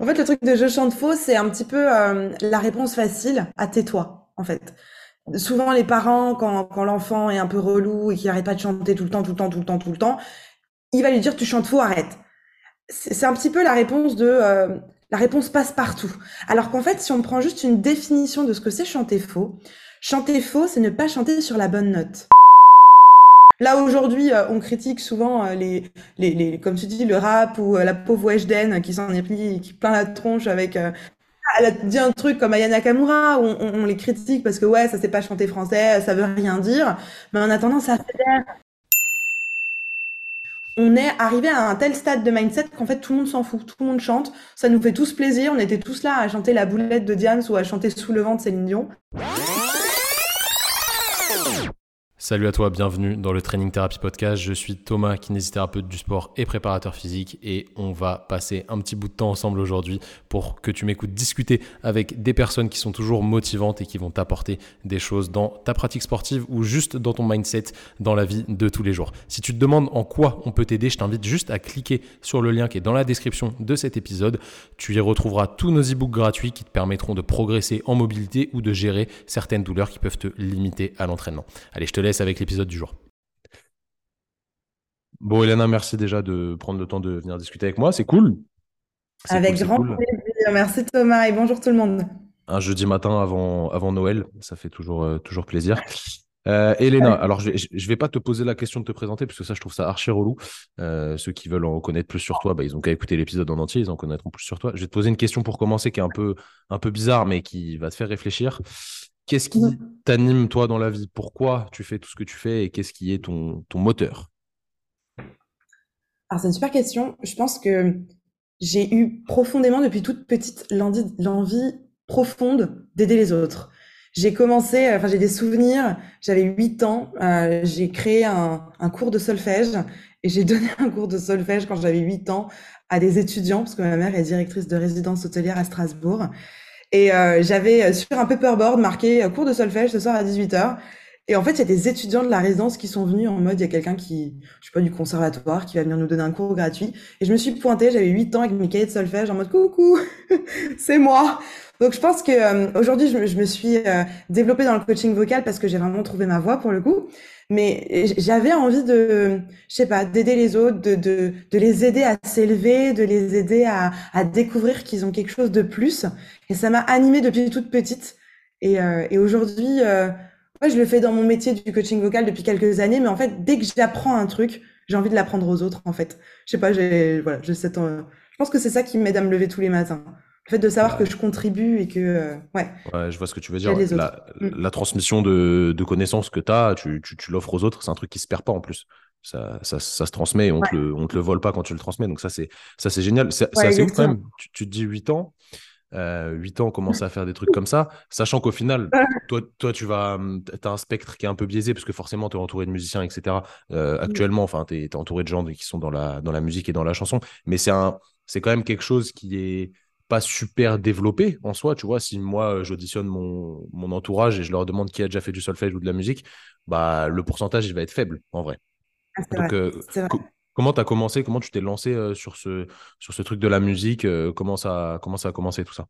En fait, le truc de je chante faux, c'est un petit peu euh, la réponse facile à tais-toi, en fait. Souvent, les parents, quand, quand l'enfant est un peu relou et qu'il n'arrête pas de chanter tout le temps, tout le temps, tout le temps, tout le temps, il va lui dire tu chantes faux, arrête. C'est un petit peu la réponse de euh, la réponse passe partout. Alors qu'en fait, si on prend juste une définition de ce que c'est chanter faux, chanter faux, c'est ne pas chanter sur la bonne note. Là aujourd'hui, euh, on critique souvent euh, les, les, comme tu dis, le rap ou euh, la pauvre Weshden qui s'en est pris, qui plein la tronche avec. elle a dit un truc comme Ayana Nakamura, on, on, les critique parce que ouais, ça sait pas chanter français, ça veut rien dire. Mais en attendant, ça fédère. On est arrivé à un tel stade de mindset qu'en fait tout le monde s'en fout, tout le monde chante, ça nous fait tous plaisir, on était tous là à chanter la boulette de Diane ou à chanter sous le vent de Céline Dion. Salut à toi, bienvenue dans le Training Therapy Podcast. Je suis Thomas, kinésithérapeute du sport et préparateur physique et on va passer un petit bout de temps ensemble aujourd'hui pour que tu m'écoutes discuter avec des personnes qui sont toujours motivantes et qui vont t'apporter des choses dans ta pratique sportive ou juste dans ton mindset dans la vie de tous les jours. Si tu te demandes en quoi on peut t'aider, je t'invite juste à cliquer sur le lien qui est dans la description de cet épisode. Tu y retrouveras tous nos e-books gratuits qui te permettront de progresser en mobilité ou de gérer certaines douleurs qui peuvent te limiter à l'entraînement. Allez, je te laisse avec l'épisode du jour. Bon, Elena, merci déjà de prendre le temps de venir discuter avec moi. C'est cool. Avec grand plaisir. Merci Thomas et bonjour tout le monde. Un jeudi matin avant, avant Noël, ça fait toujours, euh, toujours plaisir. Euh, Elena, alors je ne vais pas te poser la question de te présenter, parce que ça, je trouve ça archi relou. Euh, ceux qui veulent en connaître plus sur toi, bah, ils ont qu'à écouter l'épisode en entier, ils en connaîtront plus sur toi. Je vais te poser une question pour commencer qui est un peu, un peu bizarre, mais qui va te faire réfléchir. Qu'est-ce qui t'anime, toi, dans la vie? Pourquoi tu fais tout ce que tu fais et qu'est-ce qui est ton, ton moteur? Alors, c'est une super question. Je pense que j'ai eu profondément, depuis toute petite, l'envie profonde d'aider les autres. J'ai commencé, euh, enfin, j'ai des souvenirs, j'avais 8 ans, euh, j'ai créé un, un, cours de solfège et j'ai donné un cours de solfège quand j'avais 8 ans à des étudiants, parce que ma mère est directrice de résidence hôtelière à Strasbourg. Et euh, j'avais euh, sur un paperboard marqué euh, cours de solfège ce soir à 18h. Et en fait, il y a des étudiants de la résidence qui sont venus en mode, il y a quelqu'un qui, je sais pas, du conservatoire, qui va venir nous donner un cours gratuit. Et je me suis pointée, j'avais 8 ans avec mes cahiers de solfège en mode, coucou, c'est moi. Donc je pense que aujourd'hui, je, je, me suis développée dans le coaching vocal parce que j'ai vraiment trouvé ma voix pour le coup. Mais j'avais envie de, je sais pas, d'aider les autres, de, de, de les aider à s'élever, de les aider à, à découvrir qu'ils ont quelque chose de plus. Et ça m'a animée depuis toute petite. Et, euh, et aujourd'hui, euh, je le fais dans mon métier du coaching vocal depuis quelques années. Mais en fait, dès que j'apprends un truc, j'ai envie de l'apprendre aux autres. En fait, je sais pas, j'ai voilà, j'ai cette, euh, je pense que c'est ça qui m'aide à me lever tous les matins. Le fait de savoir que je contribue et que. Euh, ouais. ouais. Je vois ce que tu veux dire. La, mm. la, transmission de, de connaissances que tu as, tu, tu, tu l'offres aux autres, c'est un truc qui se perd pas en plus. Ça, ça, ça se transmet et on ne te, le, on te le vole pas quand tu le transmets. Donc, ça, c'est génial. C'est assez ouf quand même. Tu, tu, te dis 8 ans. Euh, 8 ans, commencer à faire des trucs comme ça, sachant qu'au final, toi, toi, tu vas, hum, as un spectre qui est un peu biaisé parce que forcément, tu es entouré de musiciens, etc. Euh, mm. actuellement, enfin, tu es, es, entouré de gens qui sont dans la, dans la musique et dans la chanson, mais c'est quand même quelque chose qui est pas super développé en soi. Tu vois, si moi, euh, j'auditionne mon, mon entourage et je leur demande qui a déjà fait du solfège ou de la musique, bah, le pourcentage, il va être faible en vrai. Ah, Donc, euh, comment tu as commencé Comment tu t'es lancé euh, sur, ce, sur ce truc de la musique comment, ça, comment ça a commencé tout ça?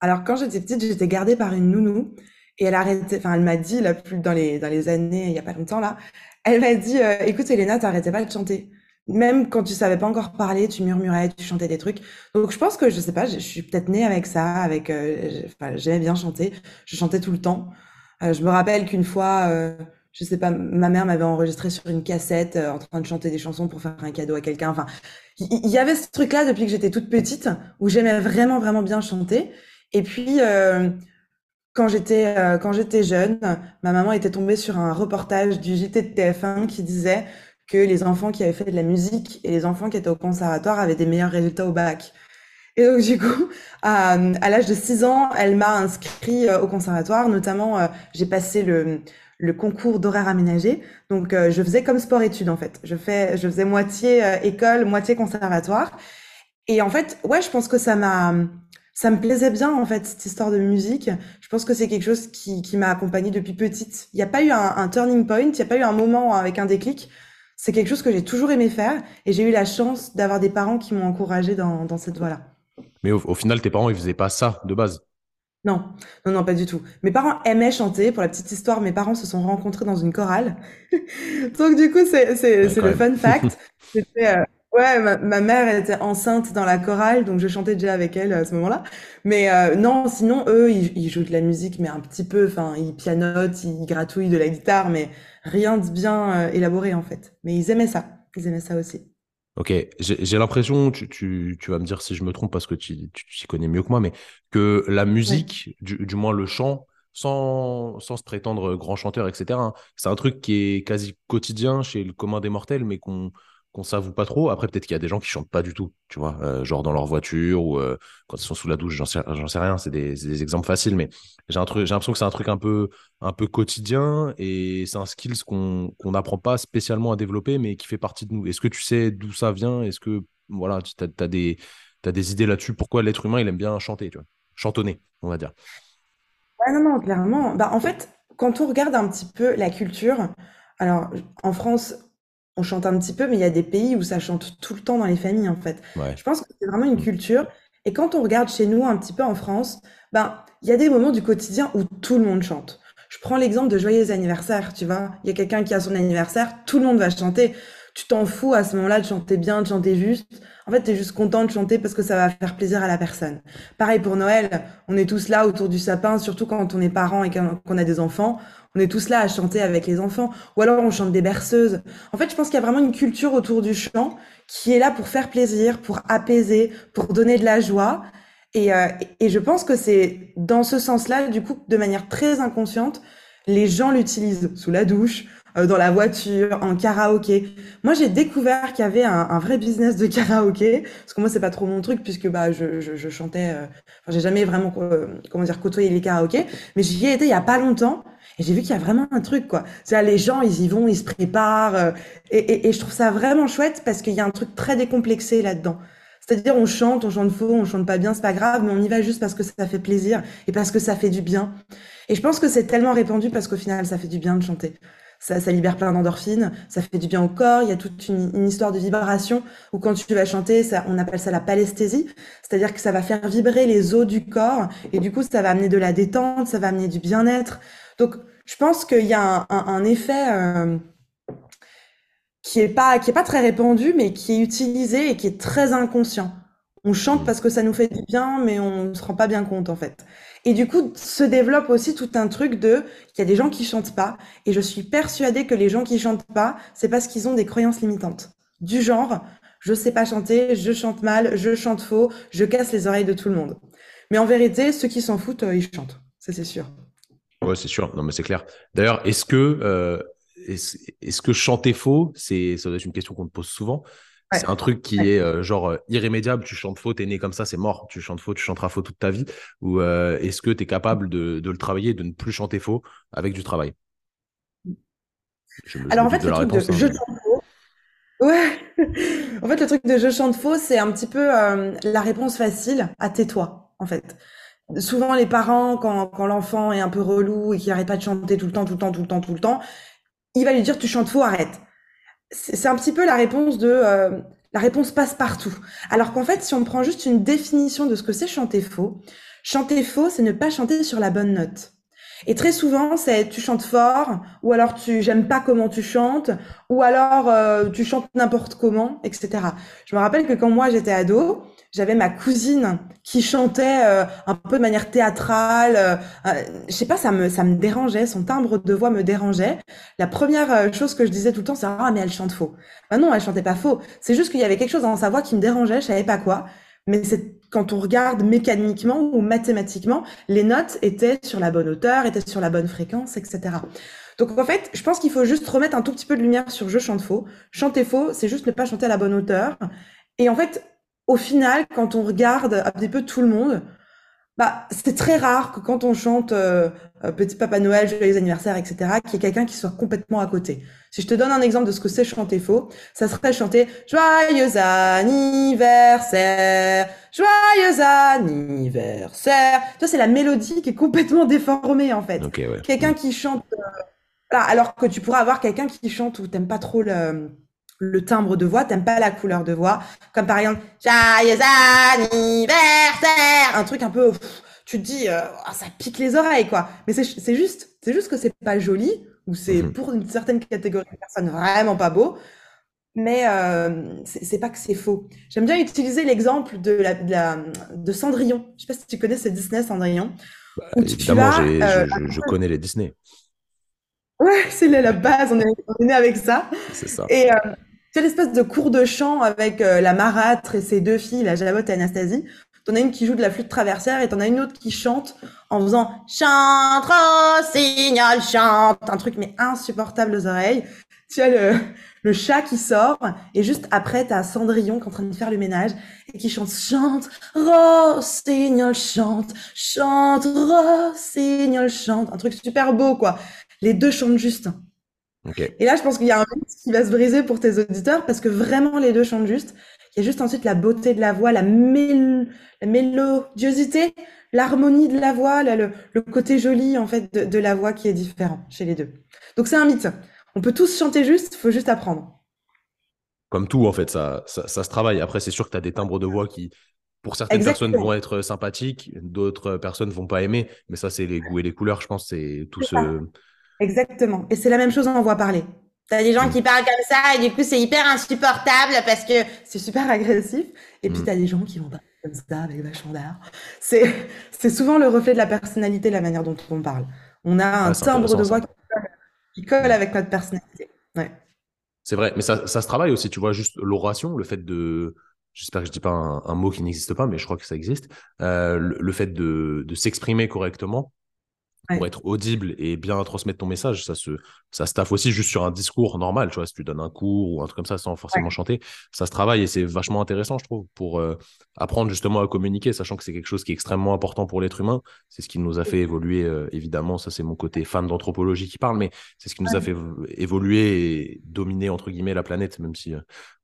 Alors, quand j'étais petite, j'étais gardée par une nounou et elle arrêtait, enfin, elle m'a dit, là, plus dans les, dans les années, il n'y a pas longtemps, là, elle m'a dit Écoute, Elena, t'arrêtais pas de chanter même quand tu savais pas encore parler, tu murmurais, tu chantais des trucs. Donc je pense que je sais pas, je, suis peut-être née avec ça, avec. Euh, j'aimais bien chanter. Je chantais tout le temps. Euh, je me rappelle qu'une fois, euh, je sais pas, ma mère m'avait enregistré sur une cassette en train de chanter des chansons pour faire un cadeau à quelqu'un. Enfin, il y, avait ce truc-là depuis que j'étais toute petite où j'aimais vraiment vraiment bien chanter. Et puis quand j'étais quand j'étais jeune, ma maman était tombée sur un reportage du JT de TF1 qui disait que les enfants qui avaient fait de la musique et les enfants qui étaient au conservatoire avaient des meilleurs résultats au bac. Et donc, du coup, à, l'âge de 6 ans, elle m'a inscrit euh, au conservatoire. Notamment, euh, j'ai passé le, concours d'horaire aménagé. Donc, euh, je faisais comme sport-études, en fait. Je, fais, je faisais moitié école, moitié conservatoire. Et en fait, ouais, je pense que ça m'a... Ça me plaisait bien, en fait, cette histoire de musique. Je pense que c'est quelque chose qui, qui m'a accompagnée depuis petite. Il n'y a pas eu un, un turning point, il n'y a pas eu un moment avec un déclic c'est quelque chose que j'ai toujours aimé faire et j'ai eu la chance d'avoir des parents qui m'ont encouragé dans, dans cette voie-là. Mais au, final, tes parents, ils faisaient pas ça de base? Non, non, non, pas du tout. Mes parents aimaient chanter. Pour la petite histoire, mes parents se sont rencontrés dans une chorale. Donc du coup, c'est le fun fact. C'était euh, Ouais, ma, ma, mère était enceinte dans la chorale, donc je chantais déjà avec elle à ce moment-là. Mais euh, non, sinon, eux, ils, ils, jouent de la musique, mais un petit peu, enfin, ils pianotent, ils gratouillent de la guitare, mais rien de bien euh, élaboré, en fait. Mais ils aimaient ça, ils aimaient ça aussi. Ok, j'ai l'impression, tu, tu, tu, vas me dire si je me trompe parce que tu, tu, connais mieux que moi, mais que la musique, du, du, moins le chant, sans, sans se prétendre grand chanteur, etc., hein, c'est un truc qui est quasi quotidien chez le commun des mortels, mais qu'on qu'on s'avoue pas trop. Après, peut-être qu'il y a des gens qui chantent pas du tout, tu vois, euh, genre dans leur voiture ou euh, quand ils sont sous la douche, j'en sais, rien, c'est des, exemples faciles, mais j'ai l'impression que c'est un truc un peu, un peu quotidien et c'est un skill qu'on n'apprend pas spécialement à développer, mais qui fait partie de nous. Est-ce que tu sais d'où ça vient? Est-ce que voilà, tu as, des, des idées là-dessus? Pourquoi l'être humain, il aime bien chanter, tu vois? Chantonner, on va dire Ouais, non, non, clairement. Bah, en fait, quand on regarde un petit peu la culture, alors en France, on chante un petit peu, mais il y a des pays où ça chante tout le temps dans les familles, en fait. Je pense que c'est vraiment une culture. Et quand on regarde chez nous, un petit peu en France, ben, il y a des moments du quotidien où tout le monde chante. Je prends l'exemple de joyeux anniversaire, tu vois. Il y a quelqu'un qui a son anniversaire, tout le monde va chanter. Tu t'en fous à ce moment-là de chanter bien, de chanter juste. En fait, tu es juste content de chanter parce que ça va faire plaisir à la personne. Pareil pour Noël, on est tous là autour du sapin, surtout quand on est parents et qu'on a des enfants. On est tous là à chanter avec les enfants, ou alors on chante des berceuses. En fait, je pense qu'il y a vraiment une culture autour du chant qui est là pour faire plaisir, pour apaiser, pour donner de la joie. Et, euh, et je pense que c'est dans ce sens-là, du coup, de manière très inconsciente, les gens l'utilisent sous la douche, euh, dans la voiture, en karaoké. Moi, j'ai découvert qu'il y avait un, un, vrai business de karaoké, parce que moi, c'est pas trop mon truc, puisque bah, je, je, je chantais. Euh, enfin, j'ai jamais vraiment, euh, comment dire, côtoyé les karaokés, mais j'y ai été il y a pas longtemps. Et j'ai vu qu'il y a vraiment un truc, quoi. C'est les gens, ils y vont, ils se préparent. Et, et, je trouve ça vraiment chouette parce qu'il y a un truc très décomplexé là-dedans. C'est-à-dire, on chante, on chante faux, on chante pas bien, c'est pas grave, mais on y va juste parce que ça fait plaisir et parce que ça fait du bien. Et je pense que c'est tellement répandu parce qu'au final, ça fait du bien de chanter ça, libère plein d'endorphines, ça fait du bien au corps. Il y a toute une, histoire de vibration où quand tu vas chanter, on appelle ça la palesthésie, c'est-à-dire que ça va faire vibrer les os du corps et du coup, ça va amener de la détente, ça va amener du bien-être. Donc, je pense qu'il y a un, un, effet euh, qui est pas qui est pas très répandu, mais qui est utilisé et qui est très inconscient. On chante parce que ça nous fait du bien, mais on ne se rend pas bien compte en fait. Et du coup, se développe aussi tout un truc de, il y a des gens qui chantent pas, et je suis persuadée que les gens qui chantent pas, c'est parce qu'ils ont des croyances limitantes. Du genre, je sais pas chanter, je chante mal, je chante faux, je casse les oreilles de tout le monde. Mais en vérité, ceux qui s'en foutent, euh, ils chantent. Ça, c'est sûr. Ouais, c'est sûr. Non, mais c'est clair. D'ailleurs, est-ce que, euh, est-ce que chanter faux, c'est, ça doit être une question qu'on te pose souvent. C'est un truc qui est euh, genre euh, irrémédiable. Tu chantes faux, t'es né comme ça, c'est mort. Tu chantes faux, tu chanteras faux toute ta vie. Ou euh, est-ce que tu es capable de, de, le travailler, de ne plus chanter faux avec du travail? Alors en fait, le truc de je chante faux. Ouais. en fait, le truc de je chante faux, c'est un petit peu la réponse facile à tais-toi, en fait. Souvent, les parents, quand, quand l'enfant est un peu relou et qu'il n'arrête pas de chanter tout le temps, tout le temps, tout le temps, tout le temps, il va lui dire tu chantes faux, arrête c'est un petit peu la réponse de euh, la réponse passe partout. Alors qu'en fait, si on prend juste une définition de ce que c'est chanter faux, chanter faux, c'est ne pas chanter sur la bonne note. Et très souvent, c'est tu chantes fort, ou alors tu j'aime pas comment tu chantes, ou alors euh, tu chantes n'importe comment, etc. Je me rappelle que quand moi j'étais ado, j'avais ma cousine qui chantait euh, un peu de manière théâtrale. Euh, euh, je sais pas, ça me ça me dérangeait. Son timbre de voix me dérangeait. La première euh, chose que je disais tout le temps, c'est ah mais elle chante faux. Bah non, elle chantait pas faux. C'est juste qu'il y avait quelque chose dans sa voix qui me dérangeait. Je savais pas quoi. Mais c'est quand on regarde mécaniquement ou mathématiquement, les notes étaient sur la bonne hauteur, étaient sur la bonne fréquence, etc. Donc en fait, je pense qu'il faut juste remettre un tout petit peu de lumière sur je chante faux. Chanter faux, c'est juste ne pas chanter à la bonne hauteur. Et en fait, au final, quand on regarde un petit peu tout le monde, bah, c'est très rare que quand on chante euh, euh, Petit Papa Noël, Joyeux anniversaire, etc., qu'il y ait quelqu'un qui soit complètement à côté. Si je te donne un exemple de ce que c'est chanter faux, ça serait chanter Joyeux anniversaire, joyeux anniversaire. Ça, c'est la mélodie qui est complètement déformée, en fait. Quelqu'un qui chante... Euh, alors que tu pourrais avoir quelqu'un qui chante où t'aimes pas trop le le timbre de voix, t'aimes pas la couleur de voix, comme par exemple joyeux anniversaire, un truc un peu, tu te dis, euh, oh, ça pique les oreilles quoi. Mais c'est juste, c'est juste que c'est pas joli ou c'est mhm. pour une certaine catégorie de personnes vraiment pas beau. Mais euh, c'est pas que c'est faux. J'aime bien utiliser l'exemple de, la, de, Cendrillon. Je sais pas si tu connais ce Disney Cendrillon. Bah, évidemment, euh, je, connais les Disney. Ouais, c'est la, base. On est, on est né avec ça. C'est ça. Et c'est l'espèce de cours de chant avec euh, la marâtre et ses deux filles, la Javotte et Anastasie. T'en as une qui joue de la flûte traversière et t'en as une autre qui chante en faisant chante, rossignol, chante, un truc mais insupportable aux oreilles. Tu as le, le chat qui sort et juste après t'as Cendrillon qui est en train de faire le ménage et qui chante chante, rossignol, chante, chante, rossignol, chante, un truc super beau quoi. Les deux chantent juste. Et là, je pense qu'il y a un mythe qui va se briser pour tes auditeurs parce que vraiment les deux chantent juste. Il y a juste ensuite la beauté de la voix, la, mélodiosité, l'harmonie de la voix, le, côté joli en fait de, la voix qui est différent chez les deux. Donc c'est un mythe. On peut tous chanter juste, il faut juste apprendre. Comme tout en fait, ça, ça, se travaille. Après, c'est sûr que tu as des timbres de voix qui, pour certaines personnes, vont être sympathiques, d'autres personnes vont pas aimer. Mais ça, c'est les goûts et les couleurs, je pense. C'est tout ce. Exactement. Et c'est la même chose en voix parler. T'as des gens mm. qui parlent comme ça et du coup c'est hyper insupportable parce que c'est super agressif. Et puis tu mm. t'as des gens qui vont parler comme ça avec vachement d'art. C'est c'est souvent le reflet de la personnalité, la manière dont on parle. On a un timbre de voix qui colle, avec notre personnalité. Ouais. C'est vrai, mais ça, ça se travaille aussi. Tu vois juste l'oration, le fait de j'espère que je dis pas un, mot qui n'existe pas, mais je crois que ça existe. Euh, le, fait de, de s'exprimer correctement pour être audible et bien transmettre ton message. Ça se, ça se taffe aussi juste sur un discours normal, tu vois, si tu donnes un cours ou un truc comme ça sans forcément chanter, ça se travaille et c'est vachement intéressant, je trouve, pour euh, apprendre justement à communiquer, sachant que c'est quelque chose qui est extrêmement important pour l'être humain. C'est ce qui nous a fait évoluer, euh, évidemment, ça c'est mon côté fan d'anthropologie qui parle, mais c'est ce qui nous a fait évoluer et dominer, entre guillemets, la planète, même si euh,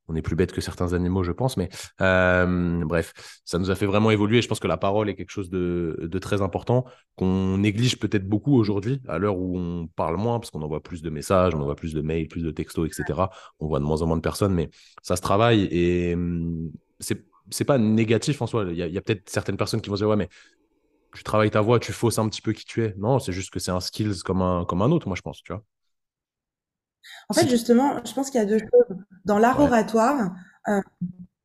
on est plus bête que certains animaux, je pense, mais euh, bref, ça nous a fait vraiment évoluer. Je pense que la parole est quelque chose de, très important qu'on néglige peut-être beaucoup aujourd'hui, à l'heure où on parle moins, parce qu'on envoie plus de messages, on envoie plus de mails, plus de textos, etc. On voit de moins en moins de personnes, mais ça se travaille et hum, c'est pas négatif en soi. Il y a, peut-être certaines personnes qui vont dire ouais, mais tu travailles ta voix, tu fausses un petit peu qui tu es. Non, c'est juste que c'est un skills comme un, comme un autre, moi je pense, tu vois. En fait, justement, je pense qu'il y a deux choses. Dans l'art oratoire, euh,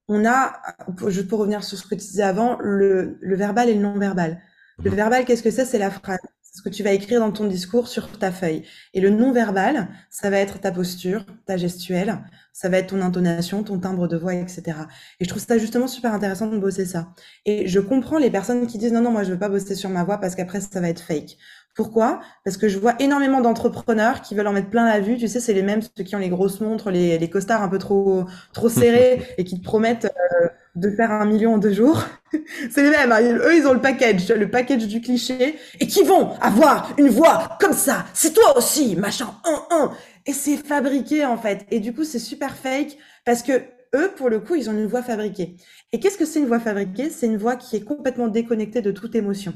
on a, juste pour revenir sur ce que tu disais avant, le, verbal et le non-verbal. Le mhm. verbal, qu'est-ce que c'est? C'est la phrase. C'est ce que tu vas écrire dans ton discours sur ta feuille. Et le non-verbal, ça va être ta posture, ta gestuelle, ça va être ton intonation, ton timbre de voix, etc. Et je trouve ça justement super intéressant de bosser ça. Et je comprends les personnes qui disent non, non, moi je veux pas bosser sur ma voix parce qu'après ça va être fake. Pourquoi? Parce que je vois énormément d'entrepreneurs qui veulent en mettre plein la vue. Tu sais, c'est les mêmes ceux qui ont les grosses montres, les, les costards un peu trop trop serrés et qui te promettent euh, de faire un million en deux jours. c'est les mêmes. Hein. Eux, ils ont le package, le package du cliché et qui vont avoir une voix comme ça. C'est toi aussi, machin. Et c'est fabriqué en fait. Et du coup, c'est super fake parce que eux, pour le coup, ils ont une voix fabriquée. Et qu'est-ce que c'est une voix fabriquée? C'est une voix qui est complètement déconnectée de toute émotion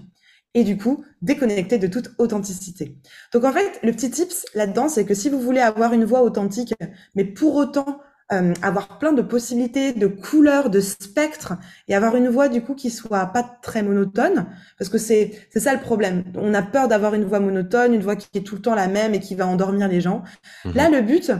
et du coup déconnecté de toute authenticité. Donc en fait, le petit tips là-dedans, c'est que si vous voulez avoir une voix authentique, mais pour autant euh, avoir plein de possibilités, de couleurs, de spectres, et avoir une voix du coup qui soit pas très monotone, parce que c'est c'est ça le problème. On a peur d'avoir une voix monotone, une voix qui est tout le temps la même et qui va endormir les gens. Mhm. Là, le but,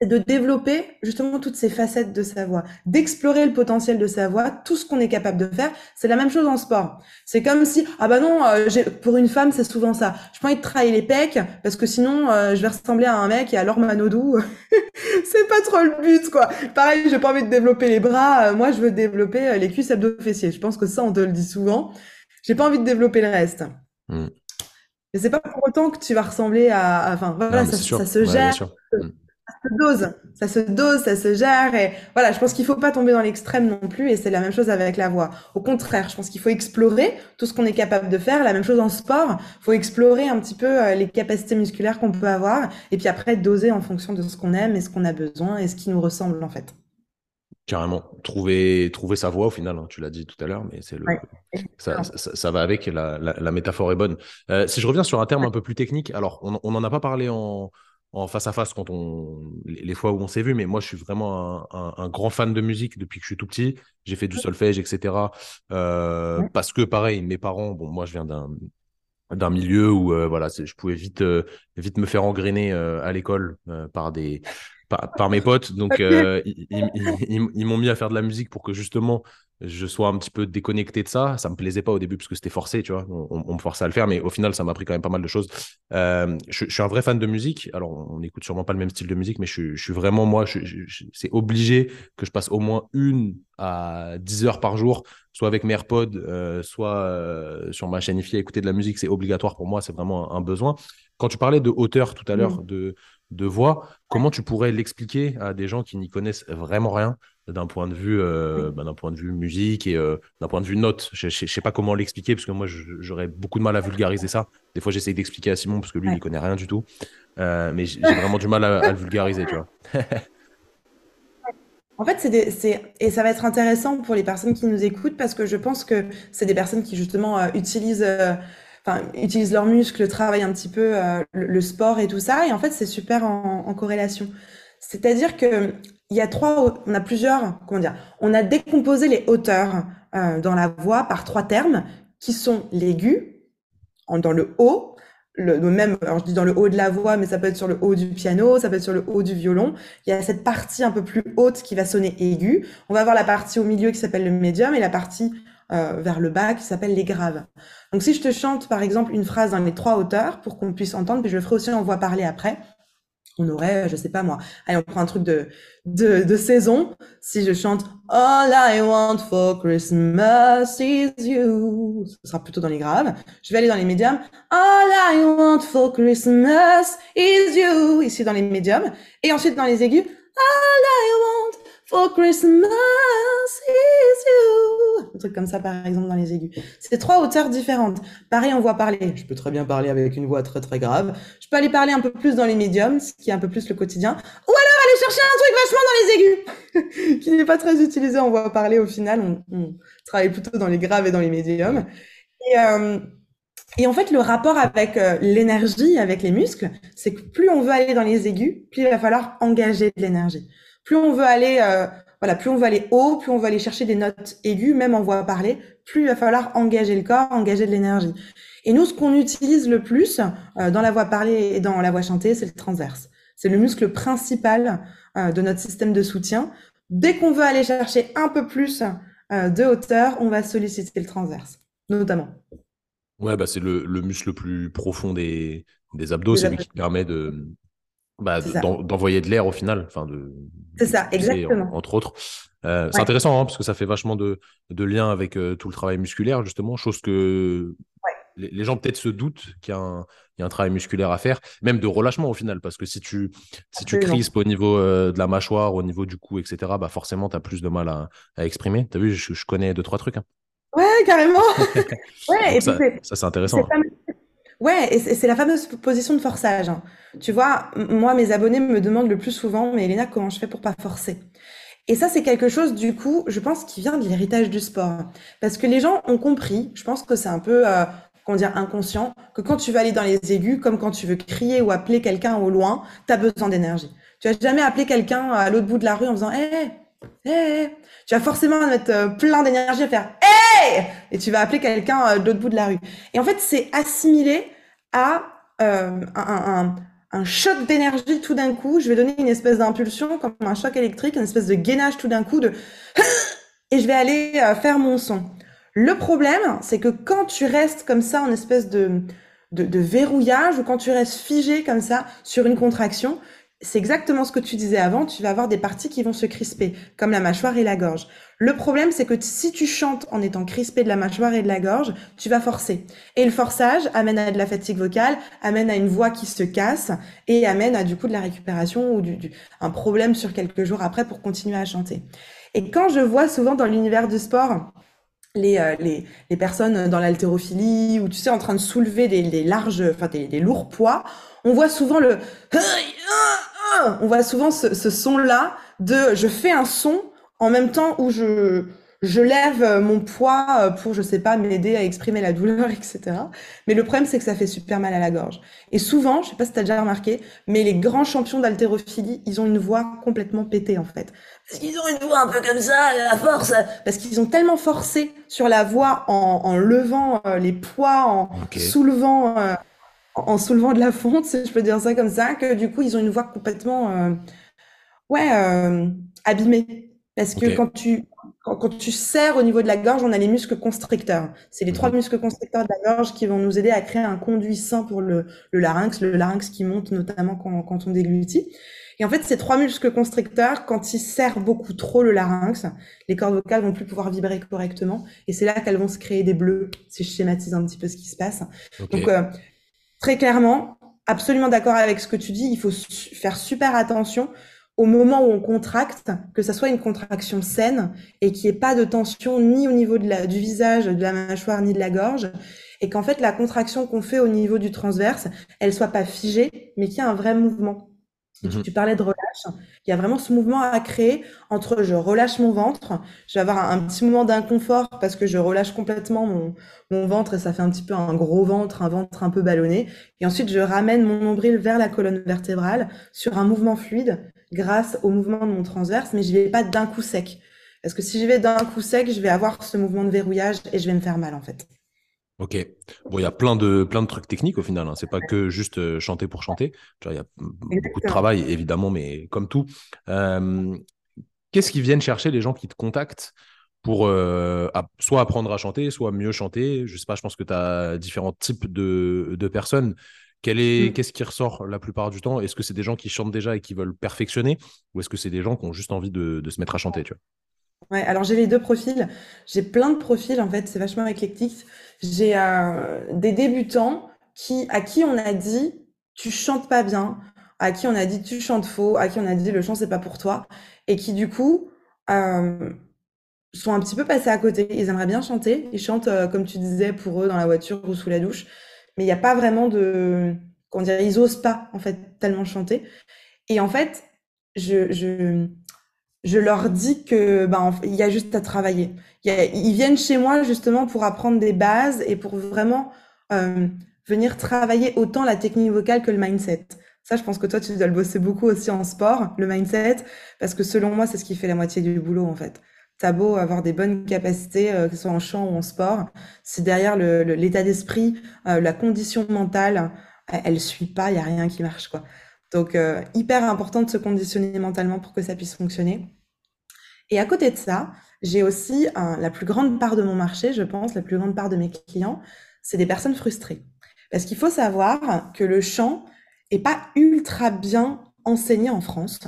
c'est de développer justement toutes ces facettes de sa voix, d'explorer le potentiel de sa voix, tout ce qu'on est capable de faire. C'est la même chose en sport. C'est comme si ah bah non, euh, pour une femme c'est souvent ça. Je pas envie de travailler les pecs parce que sinon euh, je vais ressembler à un mec et alors Manodou, c'est pas trop le but quoi. Pareil, j'ai pas envie de développer les bras. Euh, moi je veux développer les cuisses abdos fessiers. Je pense que ça on te le dit souvent. J'ai pas envie de développer le reste. Mm. Mais c'est pas pour autant que tu vas ressembler à. Enfin voilà, ça, se gère. Se dose, ça se dose, ça se gère. Et voilà, je pense qu'il faut pas tomber dans l'extrême non plus. Et c'est la même chose avec la voix. Au contraire, je pense qu'il faut explorer tout ce qu'on est capable de faire. La même chose en sport. Il faut explorer un petit peu euh, les capacités musculaires qu'on peut avoir. Et puis après, doser en fonction de ce qu'on aime et ce qu'on a besoin et ce qui nous ressemble en fait. Carrément. Trouver, trouver sa voix au final, hein, tu l'as dit tout à l'heure, mais c'est le, ça, ça, va avec, la, la, métaphore est bonne. Euh, si je reviens sur un terme un peu plus technique, alors on n'en a pas parlé en, en face à face quand on les fois où on s'est vu, mais moi je suis vraiment un, grand fan de musique depuis que je suis tout petit. J'ai fait du solfège, etc. Euh, parce que pareil, mes parents, bon, moi je viens d'un d'un milieu où euh, voilà, je pouvais vite euh, vite me faire engrainer à l'école par des par, mes potes. Donc, euh, ils, m'ont mis à faire de la musique pour que justement je sois un petit peu déconnecté de ça. Ça me plaisait pas au début parce que c'était forcé, tu vois. On, me forçait à le faire, mais au final, ça m'a appris quand même pas mal de choses. Euh, je, suis un vrai fan de musique. Alors, on n'écoute sûrement pas le même style de musique, mais je, suis vraiment, moi, c'est obligé que je passe au moins une à 10 heures par jour, soit avec mes AirPods, euh, soit sur ma chaîne IFI à écouter de la musique. C'est obligatoire pour moi, c'est vraiment un, besoin. Quand tu parlais de hauteur tout à l'heure, mmh. de de voix. Comment tu pourrais l'expliquer à des gens qui n'y connaissent vraiment rien d'un point de vue, euh, bah, d'un point de vue musique et euh, d'un point de vue note Je ne sais pas comment l'expliquer parce que moi j'aurais beaucoup de mal à vulgariser ça. Des fois j'essaye d'expliquer à Simon parce que lui il n'y connaît rien du tout, euh, mais j'ai vraiment du mal à, le vulgariser, tu vois. En fait, c'est et ça va être intéressant pour les personnes qui nous écoutent parce que je pense que c'est des personnes qui justement utilisent utilisent leurs muscles, travaillent un petit peu euh, le, sport et tout ça. Et en fait, c'est super en, corrélation. C'est-à-dire que il y a trois, on a plusieurs, comment dire, on a décomposé les hauteurs euh, dans la voix par trois termes qui sont l'aigu, dans le haut, le, même, alors je dis dans le haut de la voix, mais ça peut être sur le haut du piano, ça peut être sur le haut du violon. Il y a cette partie un peu plus haute qui va sonner aigu. On va avoir la partie au milieu qui s'appelle le médium et la partie euh, vers le bas qui s'appelle les graves. Donc si je te chante par exemple une phrase dans les trois hauteurs pour qu'on puisse entendre, puis je le ferai aussi en voix parlée après, on aurait, je sais pas moi, allez on prend un truc de, de, de saison. Si je chante All I want for Christmas is you, ce sera plutôt dans les graves. Je vais aller dans les médiums. All I want for Christmas is you, ici dans les médiums. Et ensuite dans les aigus. All I want For Christmas is. Un truc comme ça, par exemple, dans les aigus. C'est trois hauteurs différentes. Pareil, on voit parler. Je peux très bien parler avec une voix très très grave. Je peux aller parler un peu plus dans les médiums, ce qui est un peu plus le quotidien. Ou alors aller chercher un truc vachement dans les aigus, qui n'est pas très utilisé en voix parler au final. On, travaille plutôt dans les graves et dans les médiums. Et, euh, et en fait, le rapport avec euh, l'énergie, avec les muscles, c'est que plus on veut aller dans les aigus, plus il va falloir engager de l'énergie plus on veut aller, euh, voilà, plus on veut aller haut, plus on veut aller chercher des notes aiguës, même en voix parler, plus il va falloir engager le corps, engager de l'énergie. Et nous, ce qu'on utilise le plus euh, dans la voix parlée et dans la voix chantée, c'est le transverse. C'est le muscle principal euh, de notre système de soutien. Dès qu'on veut aller chercher un peu plus de hauteur, on va solliciter le transverse, notamment. Ouais, bah c'est le, muscle le plus profond des, des abdos, c'est lui qui permet de, bah, d'envoyer de l'air au final. Enfin, de, c'est ça, exactement. entre autres. Euh, c'est intéressant hein, parce que ça fait vachement de, de lien avec euh, tout le travail musculaire, justement, chose que les, gens peut-être se doutent qu'il y, a un, y a un travail musculaire à faire, même de relâchement au final, parce que si tu, si tu crispes au niveau euh, de la mâchoire, au niveau du cou, etc., bah forcément, tu as plus de mal à, à exprimer. Tu as vu, je, je, connais deux, trois trucs. Hein. Ouais, carrément. ouais, et ça, ça c'est intéressant. Ouais, et c'est la fameuse position de forçage. Hein. Tu vois, moi, mes abonnés me demandent le plus souvent, mais Elena, comment je fais pour pas forcer? Et ça, c'est quelque chose, du coup, je pense, qui vient de l'héritage du sport. Parce que les gens ont compris, je pense que c'est un peu, euh, comment dire, inconscient, que quand tu vas aller dans les aigus, comme quand tu veux crier ou appeler quelqu'un au loin, tu as besoin d'énergie. Tu vas jamais appeler quelqu'un à l'autre bout de la rue en faisant Hé, hé, hé. Tu vas forcément mettre euh, plein d'énergie à faire Hé Et tu vas appeler quelqu'un euh, de l'autre bout de la rue. Et en fait, c'est assimilé à euh, un, un, choc d'énergie tout d'un coup. Je vais donner une espèce d'impulsion, comme un choc électrique, une espèce de gainage tout d'un coup de et je vais aller faire mon son. Le problème, c'est que quand tu restes comme ça en espèce de, de verrouillage ou quand tu restes figé comme ça sur une contraction, c'est exactement ce que tu disais avant, tu vas avoir des parties qui vont se crisper, comme la mâchoire et la gorge. Le problème, c'est que si tu chantes en étant crispé de la mâchoire et de la gorge, tu vas forcer. Et le forçage amène à de la fatigue vocale, amène à une voix qui se casse et amène à du coup de la récupération ou du, un problème sur quelques jours après pour continuer à chanter. Et quand je vois souvent dans l'univers du sport, les, euh, les, les, personnes dans l'haltérophilie ou tu sais en train de soulever des, larges, enfin des, lourds poids, on voit souvent le, on voit souvent ce, ce son là de je fais un son en même temps où je, je lève euh, mon poids euh, pour, je sais pas, m'aider à exprimer la douleur, etc. Mais le problème, c'est que ça fait super mal à la gorge. Et souvent, je sais pas si tu as déjà remarqué, mais les grands champions d'haltérophilie, ils ont une voix complètement pétée, en fait. Parce qu'ils ont une voix un peu comme ça, à force. Parce qu'ils ont tellement forcé sur la voix en, en levant euh, les poids, en soulevant, en soulevant de la fonte, si je peux dire ça comme ça, que du coup, ils ont une voix complètement, ouais, abîmée. Parce que quand tu quand, tu serres au niveau de la gorge, on a les muscles constricteurs. C'est les trois mhm. muscles constricteurs de la gorge qui vont nous aider à créer un conduit sain pour le, larynx, le larynx qui monte notamment quand, on déglutit. Et en fait, ces trois muscles constricteurs, quand ils serrent beaucoup trop le larynx, les cordes vocales vont plus pouvoir vibrer correctement. Et c'est là qu'elles vont se créer des bleus, si je schématise un petit peu ce qui se passe. Donc, euh, très clairement, absolument d'accord avec ce que tu dis, il faut faire super attention au moment où on contracte, que ça soit une contraction saine et qu'il n'y ait pas de tension ni au niveau du visage, de la mâchoire, ni de la gorge, et qu'en fait la contraction qu'on fait au niveau du transverse, elle soit pas figée, mais qu'il y a un vrai mouvement. Mhm. Tu parlais de relâche. Il y a vraiment ce mouvement à créer entre je relâche mon ventre, je vais avoir un, petit moment d'inconfort parce que je relâche complètement mon, mon, ventre et ça fait un petit peu un gros ventre, un ventre un peu ballonné. Et ensuite, je ramène mon nombril vers la colonne vertébrale sur un mouvement fluide grâce au mouvement de mon transverse, mais je vais pas d'un coup sec. Parce que si je vais d'un coup sec, je vais avoir ce mouvement de verrouillage et je vais me faire mal en fait. Ok. Bon, il y a plein de, plein de trucs techniques au final. Hein. C'est pas que juste euh, chanter pour chanter. Il y a beaucoup de travail, évidemment, mais comme tout. Euh, qu'est-ce qu'ils viennent chercher les gens qui te contactent pour euh, soit apprendre à chanter, soit mieux chanter? Je sais pas, je pense que tu as différents types de, de personnes. est, mm. Qu'est-ce qui ressort la plupart du temps? Est-ce que c'est des gens qui chantent déjà et qui veulent perfectionner? Ou est-ce que c'est des gens qui ont juste envie de, de se mettre à chanter tu vois? Alors j'ai les deux profils. J'ai plein de profils en fait, c'est vachement éclectique. J'ai euh, des débutants qui, à qui on a dit tu chantes pas bien, à qui on a dit tu chantes faux, à qui on a dit le chant c'est pas pour toi, et qui du coup euh, sont un petit peu passés à côté. Ils aimeraient bien chanter, ils chantent euh, comme tu disais pour eux dans la voiture ou sous la douche, mais il n'y a pas vraiment de, comment dire, ils osent pas en fait tellement chanter. Et en fait, je, je je leur dis que ben il y a juste à travailler. ils viennent chez moi justement pour apprendre des bases et pour vraiment euh, venir travailler autant la technique vocale que le mindset. Ça, je pense que toi, tu dois le bosser beaucoup aussi en sport, le mindset, parce que selon moi, c'est ce qui fait la moitié du boulot en fait. T'as beau avoir des bonnes capacités, euh, que ce soit en chant ou en sport, si derrière l'état d'esprit, euh, la condition mentale, elle suit pas, il y a rien qui marche quoi. Donc, euh, hyper important de se conditionner mentalement pour que ça puisse fonctionner. Et à côté de ça, j'ai aussi la plus grande part de mon marché, je pense, la plus grande part de mes clients, c'est des personnes frustrées. Parce qu'il faut savoir que le chant est pas ultra bien enseigné en France.